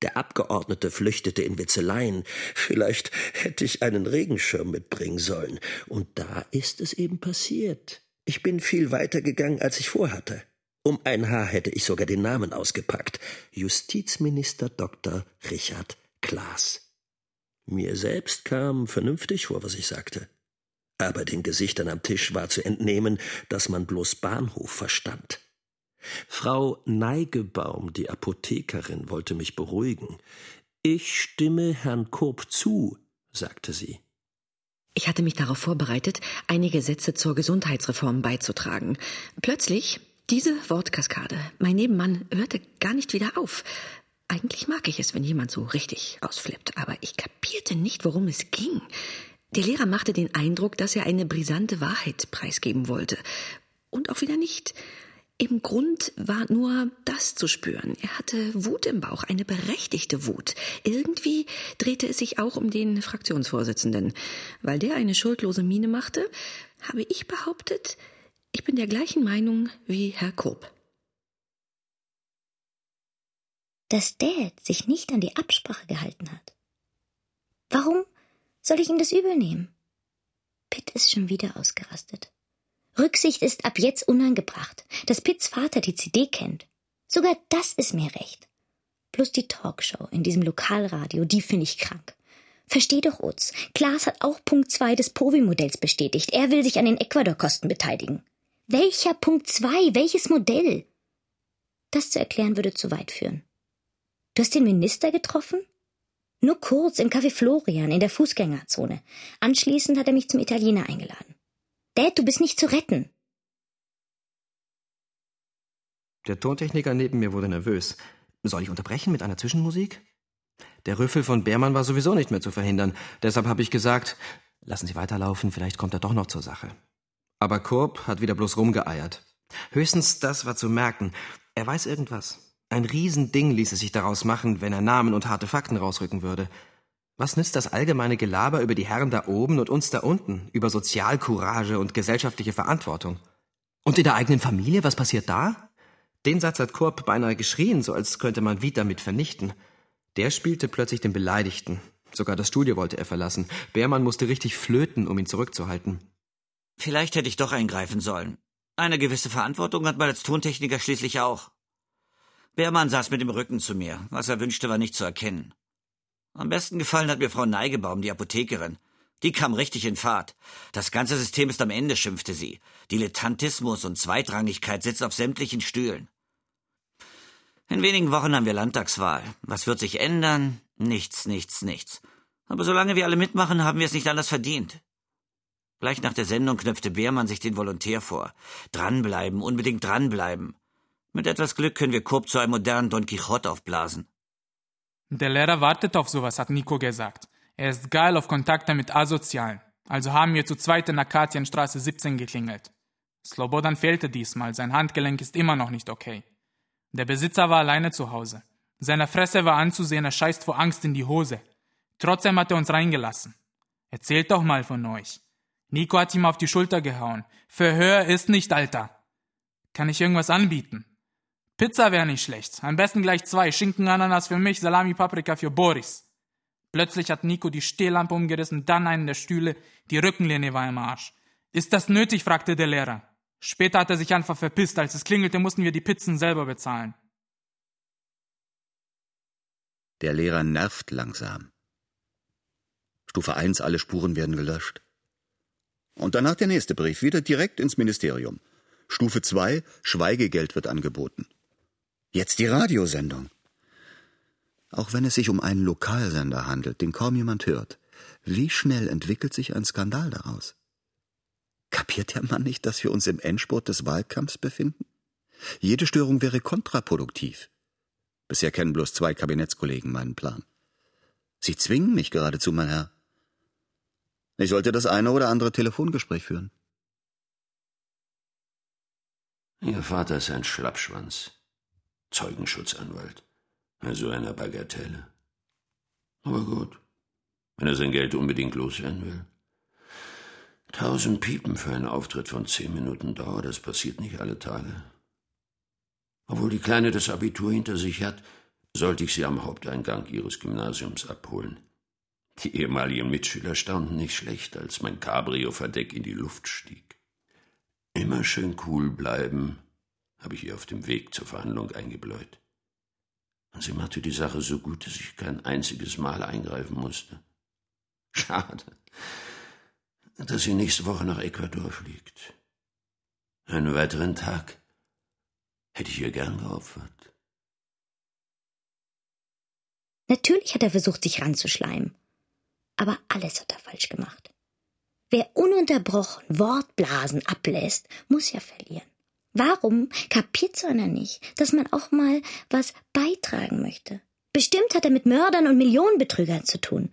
Der Abgeordnete flüchtete in Witzeleien. Vielleicht hätte ich einen Regenschirm mitbringen sollen. Und da ist es eben passiert. Ich bin viel weiter gegangen, als ich vorhatte. Um ein Haar hätte ich sogar den Namen ausgepackt. Justizminister Dr. Richard Klaas. Mir selbst kam vernünftig vor, was ich sagte. Aber den Gesichtern am Tisch war zu entnehmen, dass man bloß Bahnhof verstand. Frau Neigebaum, die Apothekerin, wollte mich beruhigen. Ich stimme Herrn Kurb zu, sagte sie. Ich hatte mich darauf vorbereitet, einige Sätze zur Gesundheitsreform beizutragen. Plötzlich diese Wortkaskade. Mein Nebenmann hörte gar nicht wieder auf. Eigentlich mag ich es, wenn jemand so richtig ausflippt, aber ich kapierte nicht, worum es ging. Der Lehrer machte den Eindruck, dass er eine brisante Wahrheit preisgeben wollte. Und auch wieder nicht. Im Grund war nur das zu spüren. Er hatte Wut im Bauch, eine berechtigte Wut. Irgendwie drehte es sich auch um den Fraktionsvorsitzenden. Weil der eine schuldlose Miene machte, habe ich behauptet, ich bin der gleichen Meinung wie Herr Koop. Dass Dad sich nicht an die Absprache gehalten hat. Warum soll ich ihm das übel nehmen? Pitt ist schon wieder ausgerastet. Rücksicht ist ab jetzt unangebracht, dass Pitts Vater die CD kennt. Sogar das ist mir recht. Plus die Talkshow in diesem Lokalradio, die finde ich krank. Versteh doch, Utz. Klaas hat auch Punkt 2 des Povi-Modells bestätigt. Er will sich an den Ecuador-Kosten beteiligen. Welcher Punkt 2? Welches Modell? Das zu erklären würde zu weit führen. Du hast den Minister getroffen? Nur kurz im Café Florian in der Fußgängerzone. Anschließend hat er mich zum Italiener eingeladen. Dad, du bist nicht zu retten. Der Tontechniker neben mir wurde nervös. Soll ich unterbrechen mit einer Zwischenmusik? Der Rüffel von Beermann war sowieso nicht mehr zu verhindern. Deshalb habe ich gesagt, lassen Sie weiterlaufen, vielleicht kommt er doch noch zur Sache. Aber Kurb hat wieder bloß rumgeeiert. Höchstens das war zu merken. Er weiß irgendwas. Ein Riesending ließe sich daraus machen, wenn er Namen und harte Fakten rausrücken würde. Was nützt das allgemeine Gelaber über die Herren da oben und uns da unten, über Sozialcourage und gesellschaftliche Verantwortung? Und in der eigenen Familie, was passiert da? Den Satz hat Korb beinahe geschrien, so als könnte man Wied damit vernichten. Der spielte plötzlich den Beleidigten. Sogar das Studio wollte er verlassen. Beermann musste richtig flöten, um ihn zurückzuhalten. Vielleicht hätte ich doch eingreifen sollen. Eine gewisse Verantwortung hat man als Tontechniker schließlich auch. Beermann saß mit dem Rücken zu mir. Was er wünschte, war nicht zu erkennen. Am besten gefallen hat mir Frau Neigebaum, die Apothekerin. Die kam richtig in Fahrt. Das ganze System ist am Ende, schimpfte sie. Dilettantismus und Zweitrangigkeit sitzen auf sämtlichen Stühlen. In wenigen Wochen haben wir Landtagswahl. Was wird sich ändern? Nichts, nichts, nichts. Aber solange wir alle mitmachen, haben wir es nicht anders verdient. Gleich nach der Sendung knöpfte Beermann sich den Volontär vor. Dranbleiben, unbedingt dranbleiben. Mit etwas Glück können wir Coop zu einem modernen Don Quixote aufblasen. Der Lehrer wartet auf sowas, hat Nico gesagt. Er ist geil auf Kontakte mit Asozialen. Also haben wir zu zweit in Akatienstraße 17 geklingelt. Slobodan fehlte diesmal, sein Handgelenk ist immer noch nicht okay. Der Besitzer war alleine zu Hause. Seiner Fresse war anzusehen, er scheißt vor Angst in die Hose. Trotzdem hat er uns reingelassen. Erzählt doch mal von euch. Nico hat ihm auf die Schulter gehauen. Verhör ist nicht, Alter. Kann ich irgendwas anbieten? Pizza wäre nicht schlecht. Am besten gleich zwei. Schinken, Ananas für mich, Salami, Paprika für Boris. Plötzlich hat Nico die Stehlampe umgerissen, dann einen der Stühle. Die Rückenlehne war im Arsch. Ist das nötig? fragte der Lehrer. Später hat er sich einfach verpisst. Als es klingelte, mussten wir die Pizzen selber bezahlen. Der Lehrer nervt langsam. Stufe 1, alle Spuren werden gelöscht. Und danach der nächste Brief, wieder direkt ins Ministerium. Stufe 2, Schweigegeld wird angeboten. Jetzt die Radiosendung. Auch wenn es sich um einen Lokalsender handelt, den kaum jemand hört, wie schnell entwickelt sich ein Skandal daraus? Kapiert der Mann nicht, dass wir uns im Endspurt des Wahlkampfs befinden? Jede Störung wäre kontraproduktiv. Bisher kennen bloß zwei Kabinettskollegen meinen Plan. Sie zwingen mich geradezu, mein Herr. Ich sollte das eine oder andere Telefongespräch führen. Ihr Vater ist ein Schlappschwanz. Zeugenschutzanwalt. Also einer Bagatelle. Aber gut, wenn er sein Geld unbedingt loswerden will. Tausend Piepen für einen Auftritt von zehn Minuten Dauer, das passiert nicht alle Tage. Obwohl die Kleine das Abitur hinter sich hat, sollte ich sie am Haupteingang ihres Gymnasiums abholen. Die ehemaligen Mitschüler staunten nicht schlecht, als mein Cabrio-Verdeck in die Luft stieg. Immer schön cool bleiben, habe ich ihr auf dem Weg zur Verhandlung eingebläut. Und sie machte die Sache so gut, dass ich kein einziges Mal eingreifen musste. Schade, dass sie nächste Woche nach Ecuador fliegt. Einen weiteren Tag hätte ich ihr gern geopfert. Natürlich hat er versucht, sich ranzuschleimen. Aber alles hat er falsch gemacht. Wer ununterbrochen Wortblasen ablässt, muss ja verlieren. Warum kapiert so einer nicht, dass man auch mal was beitragen möchte? Bestimmt hat er mit Mördern und Millionenbetrügern zu tun.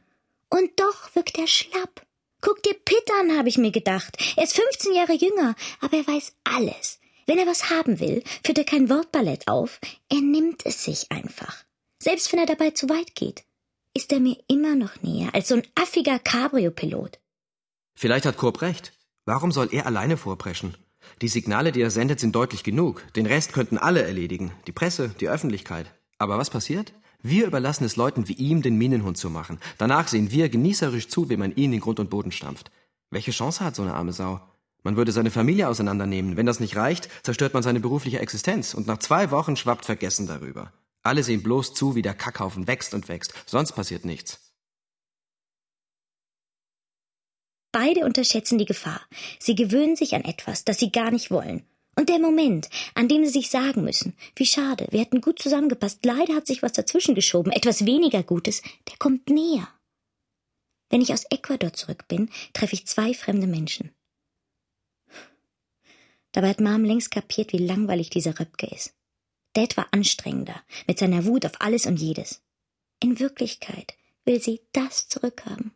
Und doch wirkt er schlapp. Guck dir Pitt an, habe ich mir gedacht. Er ist 15 Jahre jünger, aber er weiß alles. Wenn er was haben will, führt er kein Wortballett auf. Er nimmt es sich einfach. Selbst wenn er dabei zu weit geht, ist er mir immer noch näher als so ein affiger Cabrio-Pilot. Vielleicht hat Korb recht. Warum soll er alleine vorpreschen? Die Signale, die er sendet, sind deutlich genug. Den Rest könnten alle erledigen. Die Presse, die Öffentlichkeit. Aber was passiert? Wir überlassen es Leuten wie ihm, den Minenhund zu machen. Danach sehen wir genießerisch zu, wie man ihn in Grund und Boden stampft. Welche Chance hat so eine arme Sau? Man würde seine Familie auseinandernehmen. Wenn das nicht reicht, zerstört man seine berufliche Existenz. Und nach zwei Wochen schwappt Vergessen darüber. Alle sehen bloß zu, wie der Kackhaufen wächst und wächst. Sonst passiert nichts. Beide unterschätzen die Gefahr. Sie gewöhnen sich an etwas, das sie gar nicht wollen. Und der Moment, an dem sie sich sagen müssen, wie schade, wir hätten gut zusammengepasst, leider hat sich was dazwischen geschoben, etwas weniger Gutes, der kommt näher. Wenn ich aus Ecuador zurück bin, treffe ich zwei fremde Menschen. Dabei hat Mom längst kapiert, wie langweilig dieser Röpke ist. Dad war anstrengender, mit seiner Wut auf alles und jedes. In Wirklichkeit will sie das zurückhaben.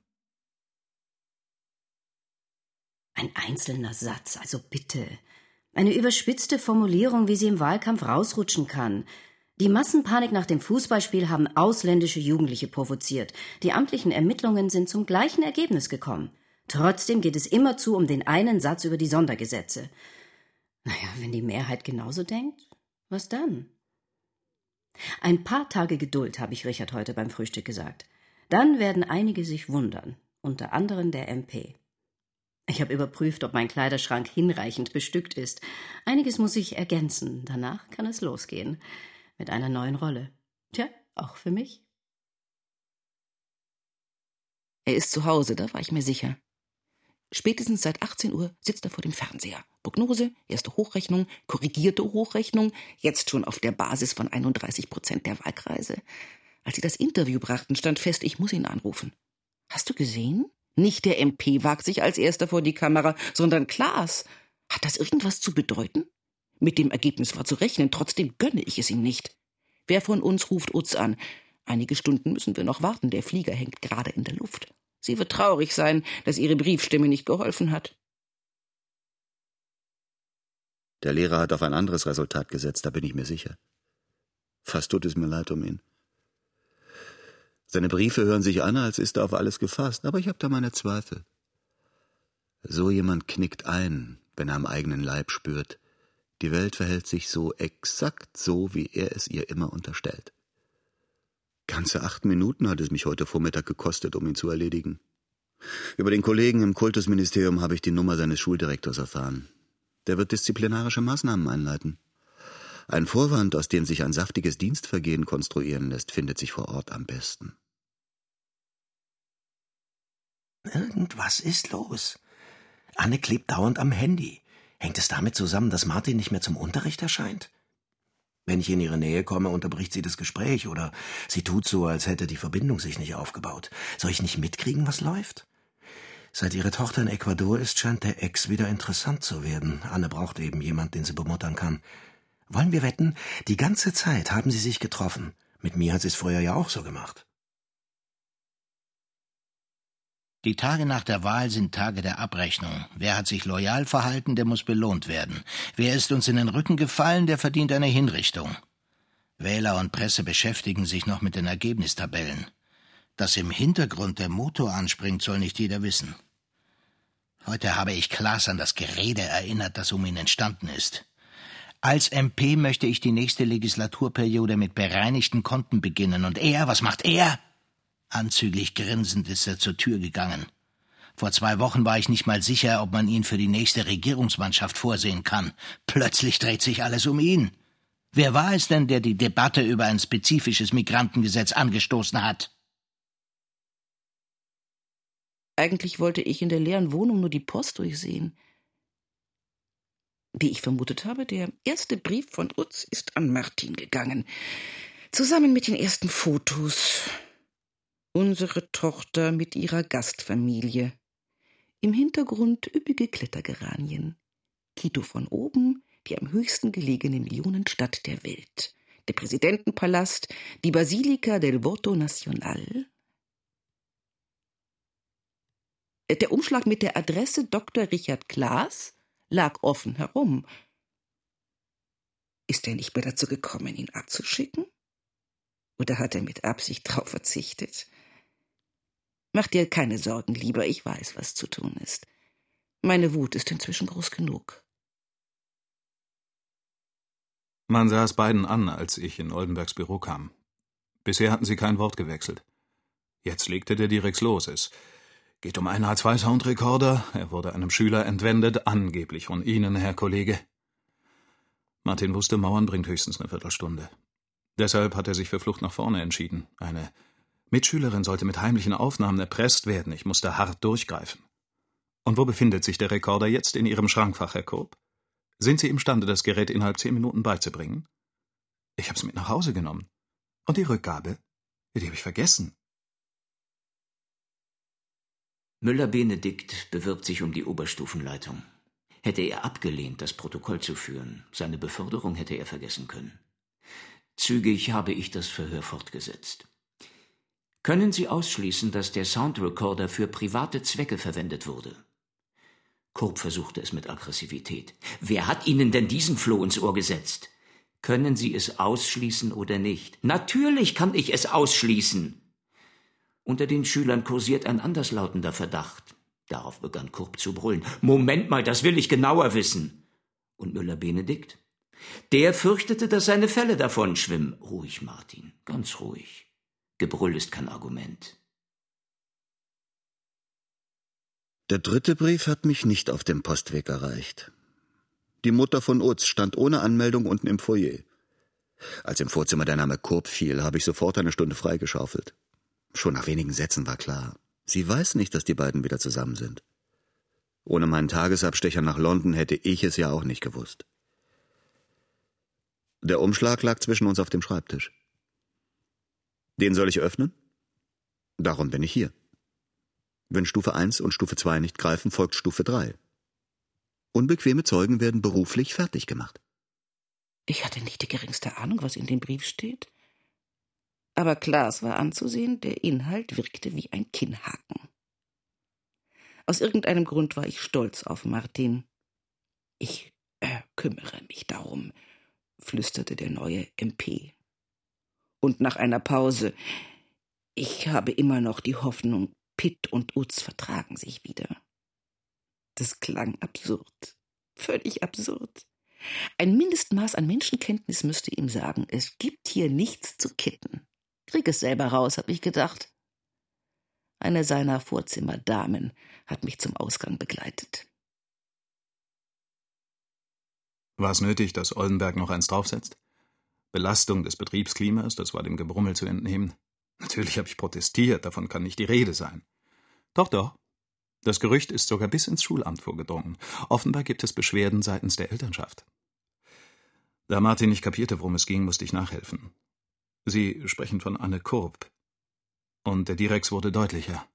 Ein einzelner Satz, also bitte. Eine überspitzte Formulierung, wie sie im Wahlkampf rausrutschen kann. Die Massenpanik nach dem Fußballspiel haben ausländische Jugendliche provoziert. Die amtlichen Ermittlungen sind zum gleichen Ergebnis gekommen. Trotzdem geht es immerzu um den einen Satz über die Sondergesetze. Naja, wenn die Mehrheit genauso denkt, was dann? Ein paar Tage Geduld, habe ich Richard heute beim Frühstück gesagt. Dann werden einige sich wundern, unter anderem der MP. Ich habe überprüft, ob mein Kleiderschrank hinreichend bestückt ist. Einiges muss ich ergänzen. Danach kann es losgehen. Mit einer neuen Rolle. Tja, auch für mich. Er ist zu Hause, da war ich mir sicher. Spätestens seit 18 Uhr sitzt er vor dem Fernseher. Prognose, erste Hochrechnung, korrigierte Hochrechnung, jetzt schon auf der Basis von 31 Prozent der Wahlkreise. Als sie das Interview brachten, stand fest, ich muss ihn anrufen. Hast du gesehen? Nicht der MP wagt sich als erster vor die Kamera, sondern Klaas. Hat das irgendwas zu bedeuten? Mit dem Ergebnis war zu rechnen, trotzdem gönne ich es ihm nicht. Wer von uns ruft Utz an? Einige Stunden müssen wir noch warten, der Flieger hängt gerade in der Luft. Sie wird traurig sein, dass ihre Briefstimme nicht geholfen hat. Der Lehrer hat auf ein anderes Resultat gesetzt, da bin ich mir sicher. Fast tut es mir leid um ihn. Seine Briefe hören sich an, als ist er auf alles gefasst, aber ich habe da meine Zweifel. So jemand knickt ein, wenn er am eigenen Leib spürt, die Welt verhält sich so exakt so, wie er es ihr immer unterstellt. Ganze acht Minuten hat es mich heute Vormittag gekostet, um ihn zu erledigen. Über den Kollegen im Kultusministerium habe ich die Nummer seines Schuldirektors erfahren. Der wird disziplinarische Maßnahmen einleiten. Ein Vorwand, aus dem sich ein saftiges Dienstvergehen konstruieren lässt, findet sich vor Ort am besten. Irgendwas ist los. Anne klebt dauernd am Handy. Hängt es damit zusammen, dass Martin nicht mehr zum Unterricht erscheint? Wenn ich in ihre Nähe komme, unterbricht sie das Gespräch oder sie tut so, als hätte die Verbindung sich nicht aufgebaut. Soll ich nicht mitkriegen, was läuft? Seit ihre Tochter in Ecuador ist, scheint der Ex wieder interessant zu werden. Anne braucht eben jemand, den sie bemuttern kann. Wollen wir wetten? Die ganze Zeit haben sie sich getroffen. Mit mir hat sie es früher ja auch so gemacht. Die Tage nach der Wahl sind Tage der Abrechnung. Wer hat sich loyal verhalten, der muss belohnt werden. Wer ist uns in den Rücken gefallen, der verdient eine Hinrichtung. Wähler und Presse beschäftigen sich noch mit den Ergebnistabellen. Dass im Hintergrund der Motor anspringt, soll nicht jeder wissen. Heute habe ich Klaas an das Gerede erinnert, das um ihn entstanden ist. Als MP möchte ich die nächste Legislaturperiode mit bereinigten Konten beginnen. Und er, was macht er? Anzüglich grinsend ist er zur Tür gegangen. Vor zwei Wochen war ich nicht mal sicher, ob man ihn für die nächste Regierungsmannschaft vorsehen kann. Plötzlich dreht sich alles um ihn. Wer war es denn, der die Debatte über ein spezifisches Migrantengesetz angestoßen hat? Eigentlich wollte ich in der leeren Wohnung nur die Post durchsehen. Wie ich vermutet habe, der erste Brief von Utz ist an Martin gegangen. Zusammen mit den ersten Fotos unsere Tochter mit ihrer Gastfamilie. Im Hintergrund üppige Klettergeranien. Quito von oben, die am höchsten gelegene Millionenstadt der Welt. Der Präsidentenpalast, die Basilika del Voto Nacional. Der Umschlag mit der Adresse Dr. Richard Klaas lag offen herum. Ist er nicht mehr dazu gekommen, ihn abzuschicken? Oder hat er mit Absicht darauf verzichtet? Mach dir keine Sorgen, lieber, ich weiß, was zu tun ist. Meine Wut ist inzwischen groß genug. Man sah es beiden an, als ich in Oldenbergs Büro kam. Bisher hatten sie kein Wort gewechselt. Jetzt legte der Direx los. Es geht um einen H2-Soundrekorder. Er wurde einem Schüler entwendet, angeblich von Ihnen, Herr Kollege. Martin wusste, Mauern bringt höchstens eine Viertelstunde. Deshalb hat er sich für Flucht nach vorne entschieden. Eine Mitschülerin sollte mit heimlichen Aufnahmen erpresst werden. Ich musste hart durchgreifen. Und wo befindet sich der Rekorder jetzt in Ihrem Schrankfach, Herr Koop? Sind Sie imstande, das Gerät innerhalb zehn Minuten beizubringen? Ich hab's mit nach Hause genommen. Und die Rückgabe? Die habe ich vergessen. Müller-Benedikt bewirbt sich um die Oberstufenleitung. Hätte er abgelehnt, das Protokoll zu führen, seine Beförderung hätte er vergessen können. Zügig habe ich das Verhör fortgesetzt. Können Sie ausschließen, dass der Soundrecorder für private Zwecke verwendet wurde? Kurb versuchte es mit Aggressivität. Wer hat Ihnen denn diesen Floh ins Ohr gesetzt? Können Sie es ausschließen oder nicht? Natürlich kann ich es ausschließen. Unter den Schülern kursiert ein anderslautender Verdacht. Darauf begann Kurb zu brüllen. Moment mal, das will ich genauer wissen. Und Müller-Benedikt? Der fürchtete, dass seine Fälle davon schwimmen. Ruhig, Martin, ganz ruhig. Gebrüll ist kein Argument. Der dritte Brief hat mich nicht auf dem Postweg erreicht. Die Mutter von Utz stand ohne Anmeldung unten im Foyer. Als im Vorzimmer der Name Kurb fiel, habe ich sofort eine Stunde freigeschaufelt. Schon nach wenigen Sätzen war klar, sie weiß nicht, dass die beiden wieder zusammen sind. Ohne meinen Tagesabstecher nach London hätte ich es ja auch nicht gewusst. Der Umschlag lag zwischen uns auf dem Schreibtisch. Den soll ich öffnen? Darum bin ich hier. Wenn Stufe 1 und Stufe 2 nicht greifen, folgt Stufe 3. Unbequeme Zeugen werden beruflich fertig gemacht. Ich hatte nicht die geringste Ahnung, was in dem Brief steht. Aber klar, es war anzusehen, der Inhalt wirkte wie ein Kinnhaken. Aus irgendeinem Grund war ich stolz auf Martin. Ich äh, kümmere mich darum, flüsterte der neue MP und nach einer Pause Ich habe immer noch die Hoffnung, Pitt und Utz vertragen sich wieder. Das klang absurd. Völlig absurd. Ein Mindestmaß an Menschenkenntnis müsste ihm sagen, es gibt hier nichts zu kitten. Krieg es selber raus, hab ich gedacht. Eine seiner Vorzimmerdamen hat mich zum Ausgang begleitet. War es nötig, dass Oldenberg noch eins draufsetzt? Belastung des Betriebsklimas, das war dem Gebrummel zu entnehmen. Natürlich habe ich protestiert, davon kann nicht die Rede sein. Doch, doch. Das Gerücht ist sogar bis ins Schulamt vorgedrungen. Offenbar gibt es Beschwerden seitens der Elternschaft. Da Martin nicht kapierte, worum es ging, musste ich nachhelfen. Sie sprechen von Anne Kurb. Und der Direx wurde deutlicher.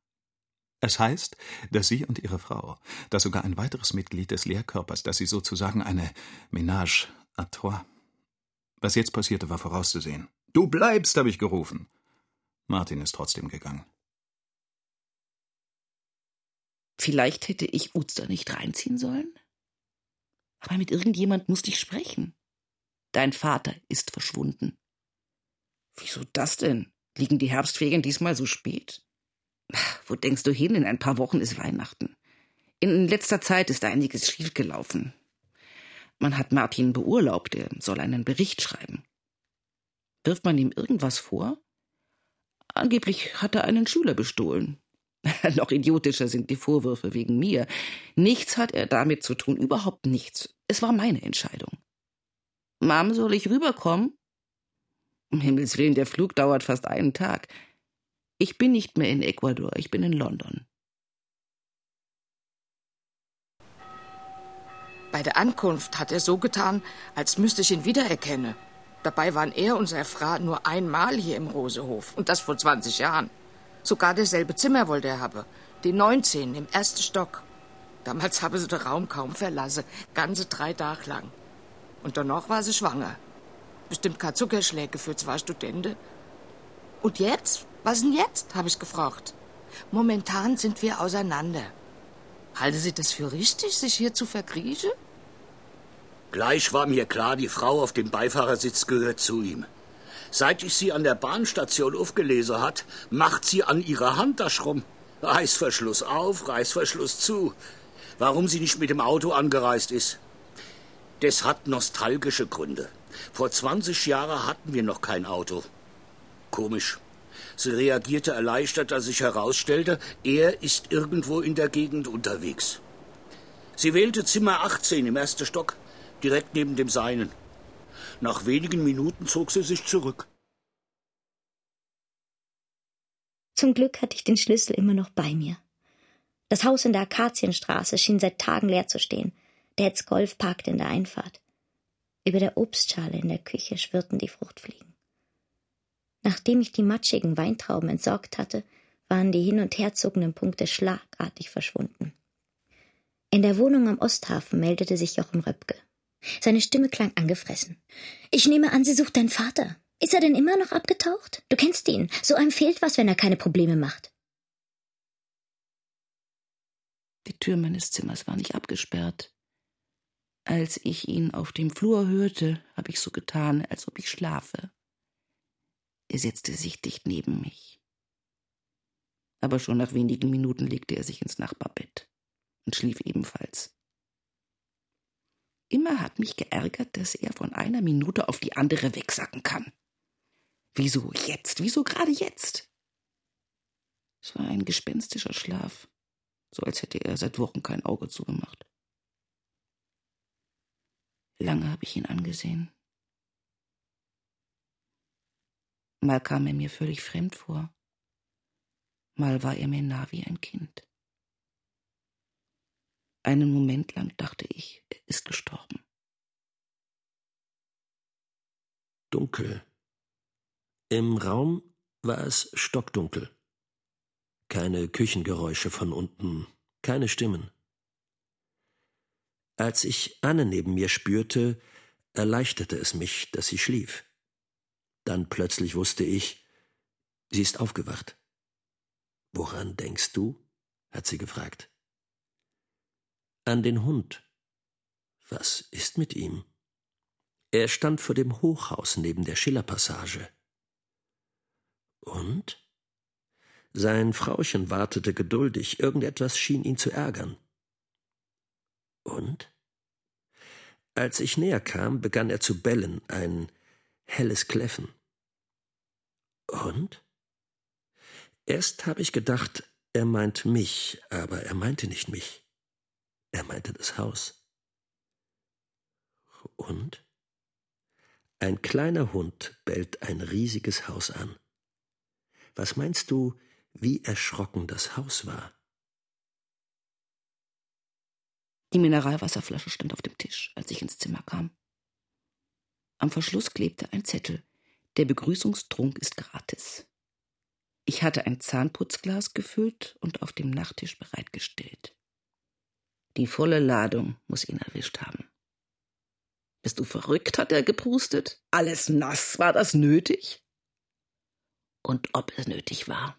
Es heißt, dass Sie und Ihre Frau, dass sogar ein weiteres Mitglied des Lehrkörpers, dass Sie sozusagen eine Ménage à trois. Was jetzt passierte, war vorauszusehen. Du bleibst, habe ich gerufen. Martin ist trotzdem gegangen. Vielleicht hätte ich Uster nicht reinziehen sollen? Aber mit irgendjemand musste ich sprechen. Dein Vater ist verschwunden. Wieso das denn? Liegen die Herbstferien diesmal so spät? Wo denkst du hin? In ein paar Wochen ist Weihnachten. In letzter Zeit ist einiges schiefgelaufen. Man hat Martin beurlaubt, er soll einen Bericht schreiben. Wirft man ihm irgendwas vor? Angeblich hat er einen Schüler bestohlen. Noch idiotischer sind die Vorwürfe wegen mir. Nichts hat er damit zu tun, überhaupt nichts. Es war meine Entscheidung. Mom, soll ich rüberkommen? Um Himmels Willen, der Flug dauert fast einen Tag. Ich bin nicht mehr in Ecuador, ich bin in London. Bei der Ankunft hat er so getan, als müsste ich ihn wiedererkennen. Dabei waren er und seine Frau nur einmal hier im Rosehof. Und das vor 20 Jahren. Sogar derselbe Zimmer wollte er haben. Die 19 im ersten Stock. Damals habe sie den Raum kaum verlassen. Ganze drei Tage lang. Und danach war sie schwanger. Bestimmt kein Zuckerschläge für zwei Studenten. Und jetzt? Was denn jetzt? habe ich gefragt. Momentan sind wir auseinander. Halten Sie das für richtig, sich hier zu verkriechen? Gleich war mir klar, die Frau auf dem Beifahrersitz gehört zu ihm. Seit ich sie an der Bahnstation aufgelesen hat, macht sie an ihrer Handtasche rum. Reißverschluss auf, Reißverschluss zu. Warum sie nicht mit dem Auto angereist ist? Das hat nostalgische Gründe. Vor 20 Jahren hatten wir noch kein Auto. Komisch. Sie reagierte erleichtert, als sich herausstellte, er ist irgendwo in der Gegend unterwegs. Sie wählte Zimmer 18 im ersten Stock, direkt neben dem seinen. Nach wenigen Minuten zog sie sich zurück. Zum Glück hatte ich den Schlüssel immer noch bei mir. Das Haus in der Akazienstraße schien seit Tagen leer zu stehen. Der Golf parkte in der Einfahrt. Über der Obstschale in der Küche schwirrten die Fruchtfliegen. Nachdem ich die matschigen Weintrauben entsorgt hatte, waren die hin und her zuckenden Punkte schlagartig verschwunden. In der Wohnung am Osthafen meldete sich Jochen Röpke. Seine Stimme klang angefressen. Ich nehme an, sie sucht deinen Vater. Ist er denn immer noch abgetaucht? Du kennst ihn. So einem fehlt was, wenn er keine Probleme macht. Die Tür meines Zimmers war nicht abgesperrt. Als ich ihn auf dem Flur hörte, habe ich so getan, als ob ich schlafe. Er setzte sich dicht neben mich. Aber schon nach wenigen Minuten legte er sich ins Nachbarbett und schlief ebenfalls. Immer hat mich geärgert, dass er von einer Minute auf die andere wegsacken kann. Wieso jetzt? Wieso gerade jetzt? Es war ein gespenstischer Schlaf, so als hätte er seit Wochen kein Auge zugemacht. Lange habe ich ihn angesehen. Mal kam er mir völlig fremd vor, mal war er mir nah wie ein Kind. Einen Moment lang dachte ich, er ist gestorben. Dunkel. Im Raum war es stockdunkel. Keine Küchengeräusche von unten, keine Stimmen. Als ich Anne neben mir spürte, erleichterte es mich, dass sie schlief. Dann plötzlich wusste ich, sie ist aufgewacht. Woran denkst du? hat sie gefragt. An den Hund. Was ist mit ihm? Er stand vor dem Hochhaus neben der Schillerpassage. Und? Sein Frauchen wartete geduldig, irgendetwas schien ihn zu ärgern. Und? Als ich näher kam, begann er zu bellen, ein helles Kläffen. Und? Erst habe ich gedacht, er meint mich, aber er meinte nicht mich. Er meinte das Haus. Und? Ein kleiner Hund bellt ein riesiges Haus an. Was meinst du, wie erschrocken das Haus war? Die Mineralwasserflasche stand auf dem Tisch, als ich ins Zimmer kam. Am Verschluss klebte ein Zettel. Der Begrüßungstrunk ist gratis. Ich hatte ein Zahnputzglas gefüllt und auf dem Nachttisch bereitgestellt. Die volle Ladung muss ihn erwischt haben. Bist du verrückt, hat er geprustet. Alles nass, war das nötig? Und ob es nötig war.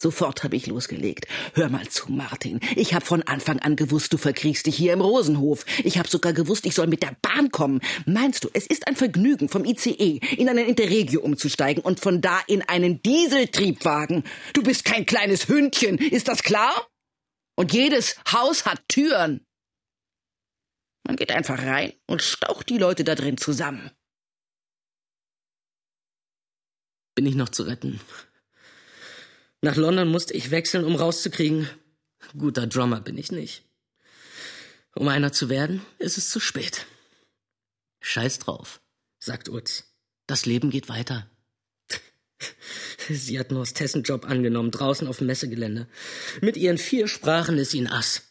Sofort habe ich losgelegt. Hör mal zu, Martin. Ich habe von Anfang an gewusst, du verkriechst dich hier im Rosenhof. Ich habe sogar gewusst, ich soll mit der Bahn kommen. Meinst du, es ist ein Vergnügen, vom ICE in einen Interregio umzusteigen und von da in einen Dieseltriebwagen? Du bist kein kleines Hündchen, ist das klar? Und jedes Haus hat Türen. Man geht einfach rein und staucht die Leute da drin zusammen. Bin ich noch zu retten? Nach London musste ich wechseln, um rauszukriegen. Guter Drummer bin ich nicht. Um einer zu werden, ist es zu spät. Scheiß drauf, sagt Utz. Das Leben geht weiter. Sie hat einen Hostessenjob angenommen, draußen auf dem Messegelände. Mit ihren vier Sprachen ist ein Ass.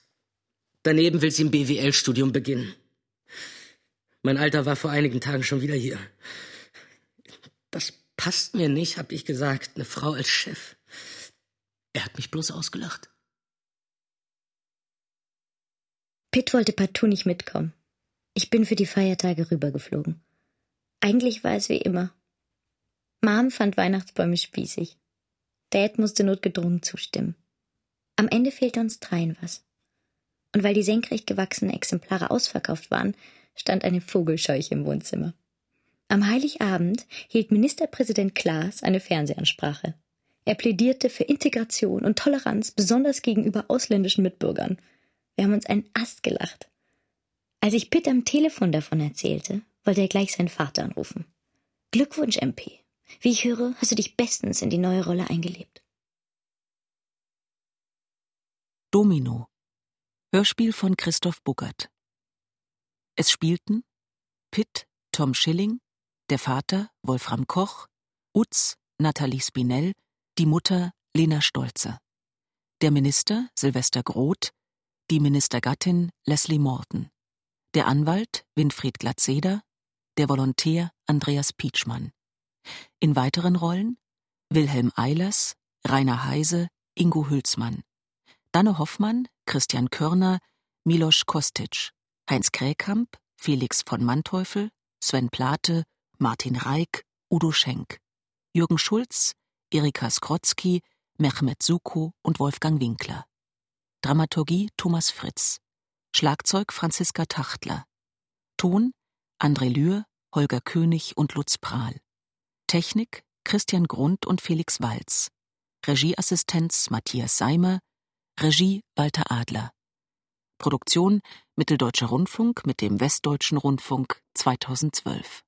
Daneben will sie ein BWL-Studium beginnen. Mein Alter war vor einigen Tagen schon wieder hier. Das passt mir nicht, hab ich gesagt. Eine Frau als Chef. Er hat mich bloß ausgelacht. Pitt wollte partout nicht mitkommen. Ich bin für die Feiertage rübergeflogen. Eigentlich war es wie immer. Mom fand Weihnachtsbäume spießig. Dad musste notgedrungen zustimmen. Am Ende fehlte uns dreien was. Und weil die senkrecht gewachsenen Exemplare ausverkauft waren, stand eine Vogelscheuche im Wohnzimmer. Am Heiligabend hielt Ministerpräsident Klaas eine Fernsehansprache. Er plädierte für Integration und Toleranz, besonders gegenüber ausländischen Mitbürgern. Wir haben uns einen Ast gelacht. Als ich Pitt am Telefon davon erzählte, wollte er gleich seinen Vater anrufen. Glückwunsch, MP. Wie ich höre, hast du dich bestens in die neue Rolle eingelebt. Domino. Hörspiel von Christoph Buckert. Es spielten Pitt Tom Schilling, der Vater Wolfram Koch, Utz Nathalie Spinell, die Mutter Lena Stolzer, der Minister Silvester Groth, die Ministergattin Leslie Morton, der Anwalt Winfried Glatzeder, der Volontär Andreas Pietschmann. In weiteren Rollen Wilhelm Eilers, Rainer Heise, Ingo Hülsmann, Danne Hoffmann, Christian Körner, Miloš Kostic, Heinz Kräkamp, Felix von Manteuffel, Sven Plate, Martin Reik, Udo Schenk, Jürgen Schulz, Erika Skrotzki, Mehmet Suko und Wolfgang Winkler. Dramaturgie Thomas Fritz. Schlagzeug Franziska Tachtler. Ton André Lühr, Holger König und Lutz Prahl. Technik Christian Grund und Felix Walz. Regieassistenz Matthias Seimer. Regie Walter Adler. Produktion Mitteldeutscher Rundfunk mit dem Westdeutschen Rundfunk 2012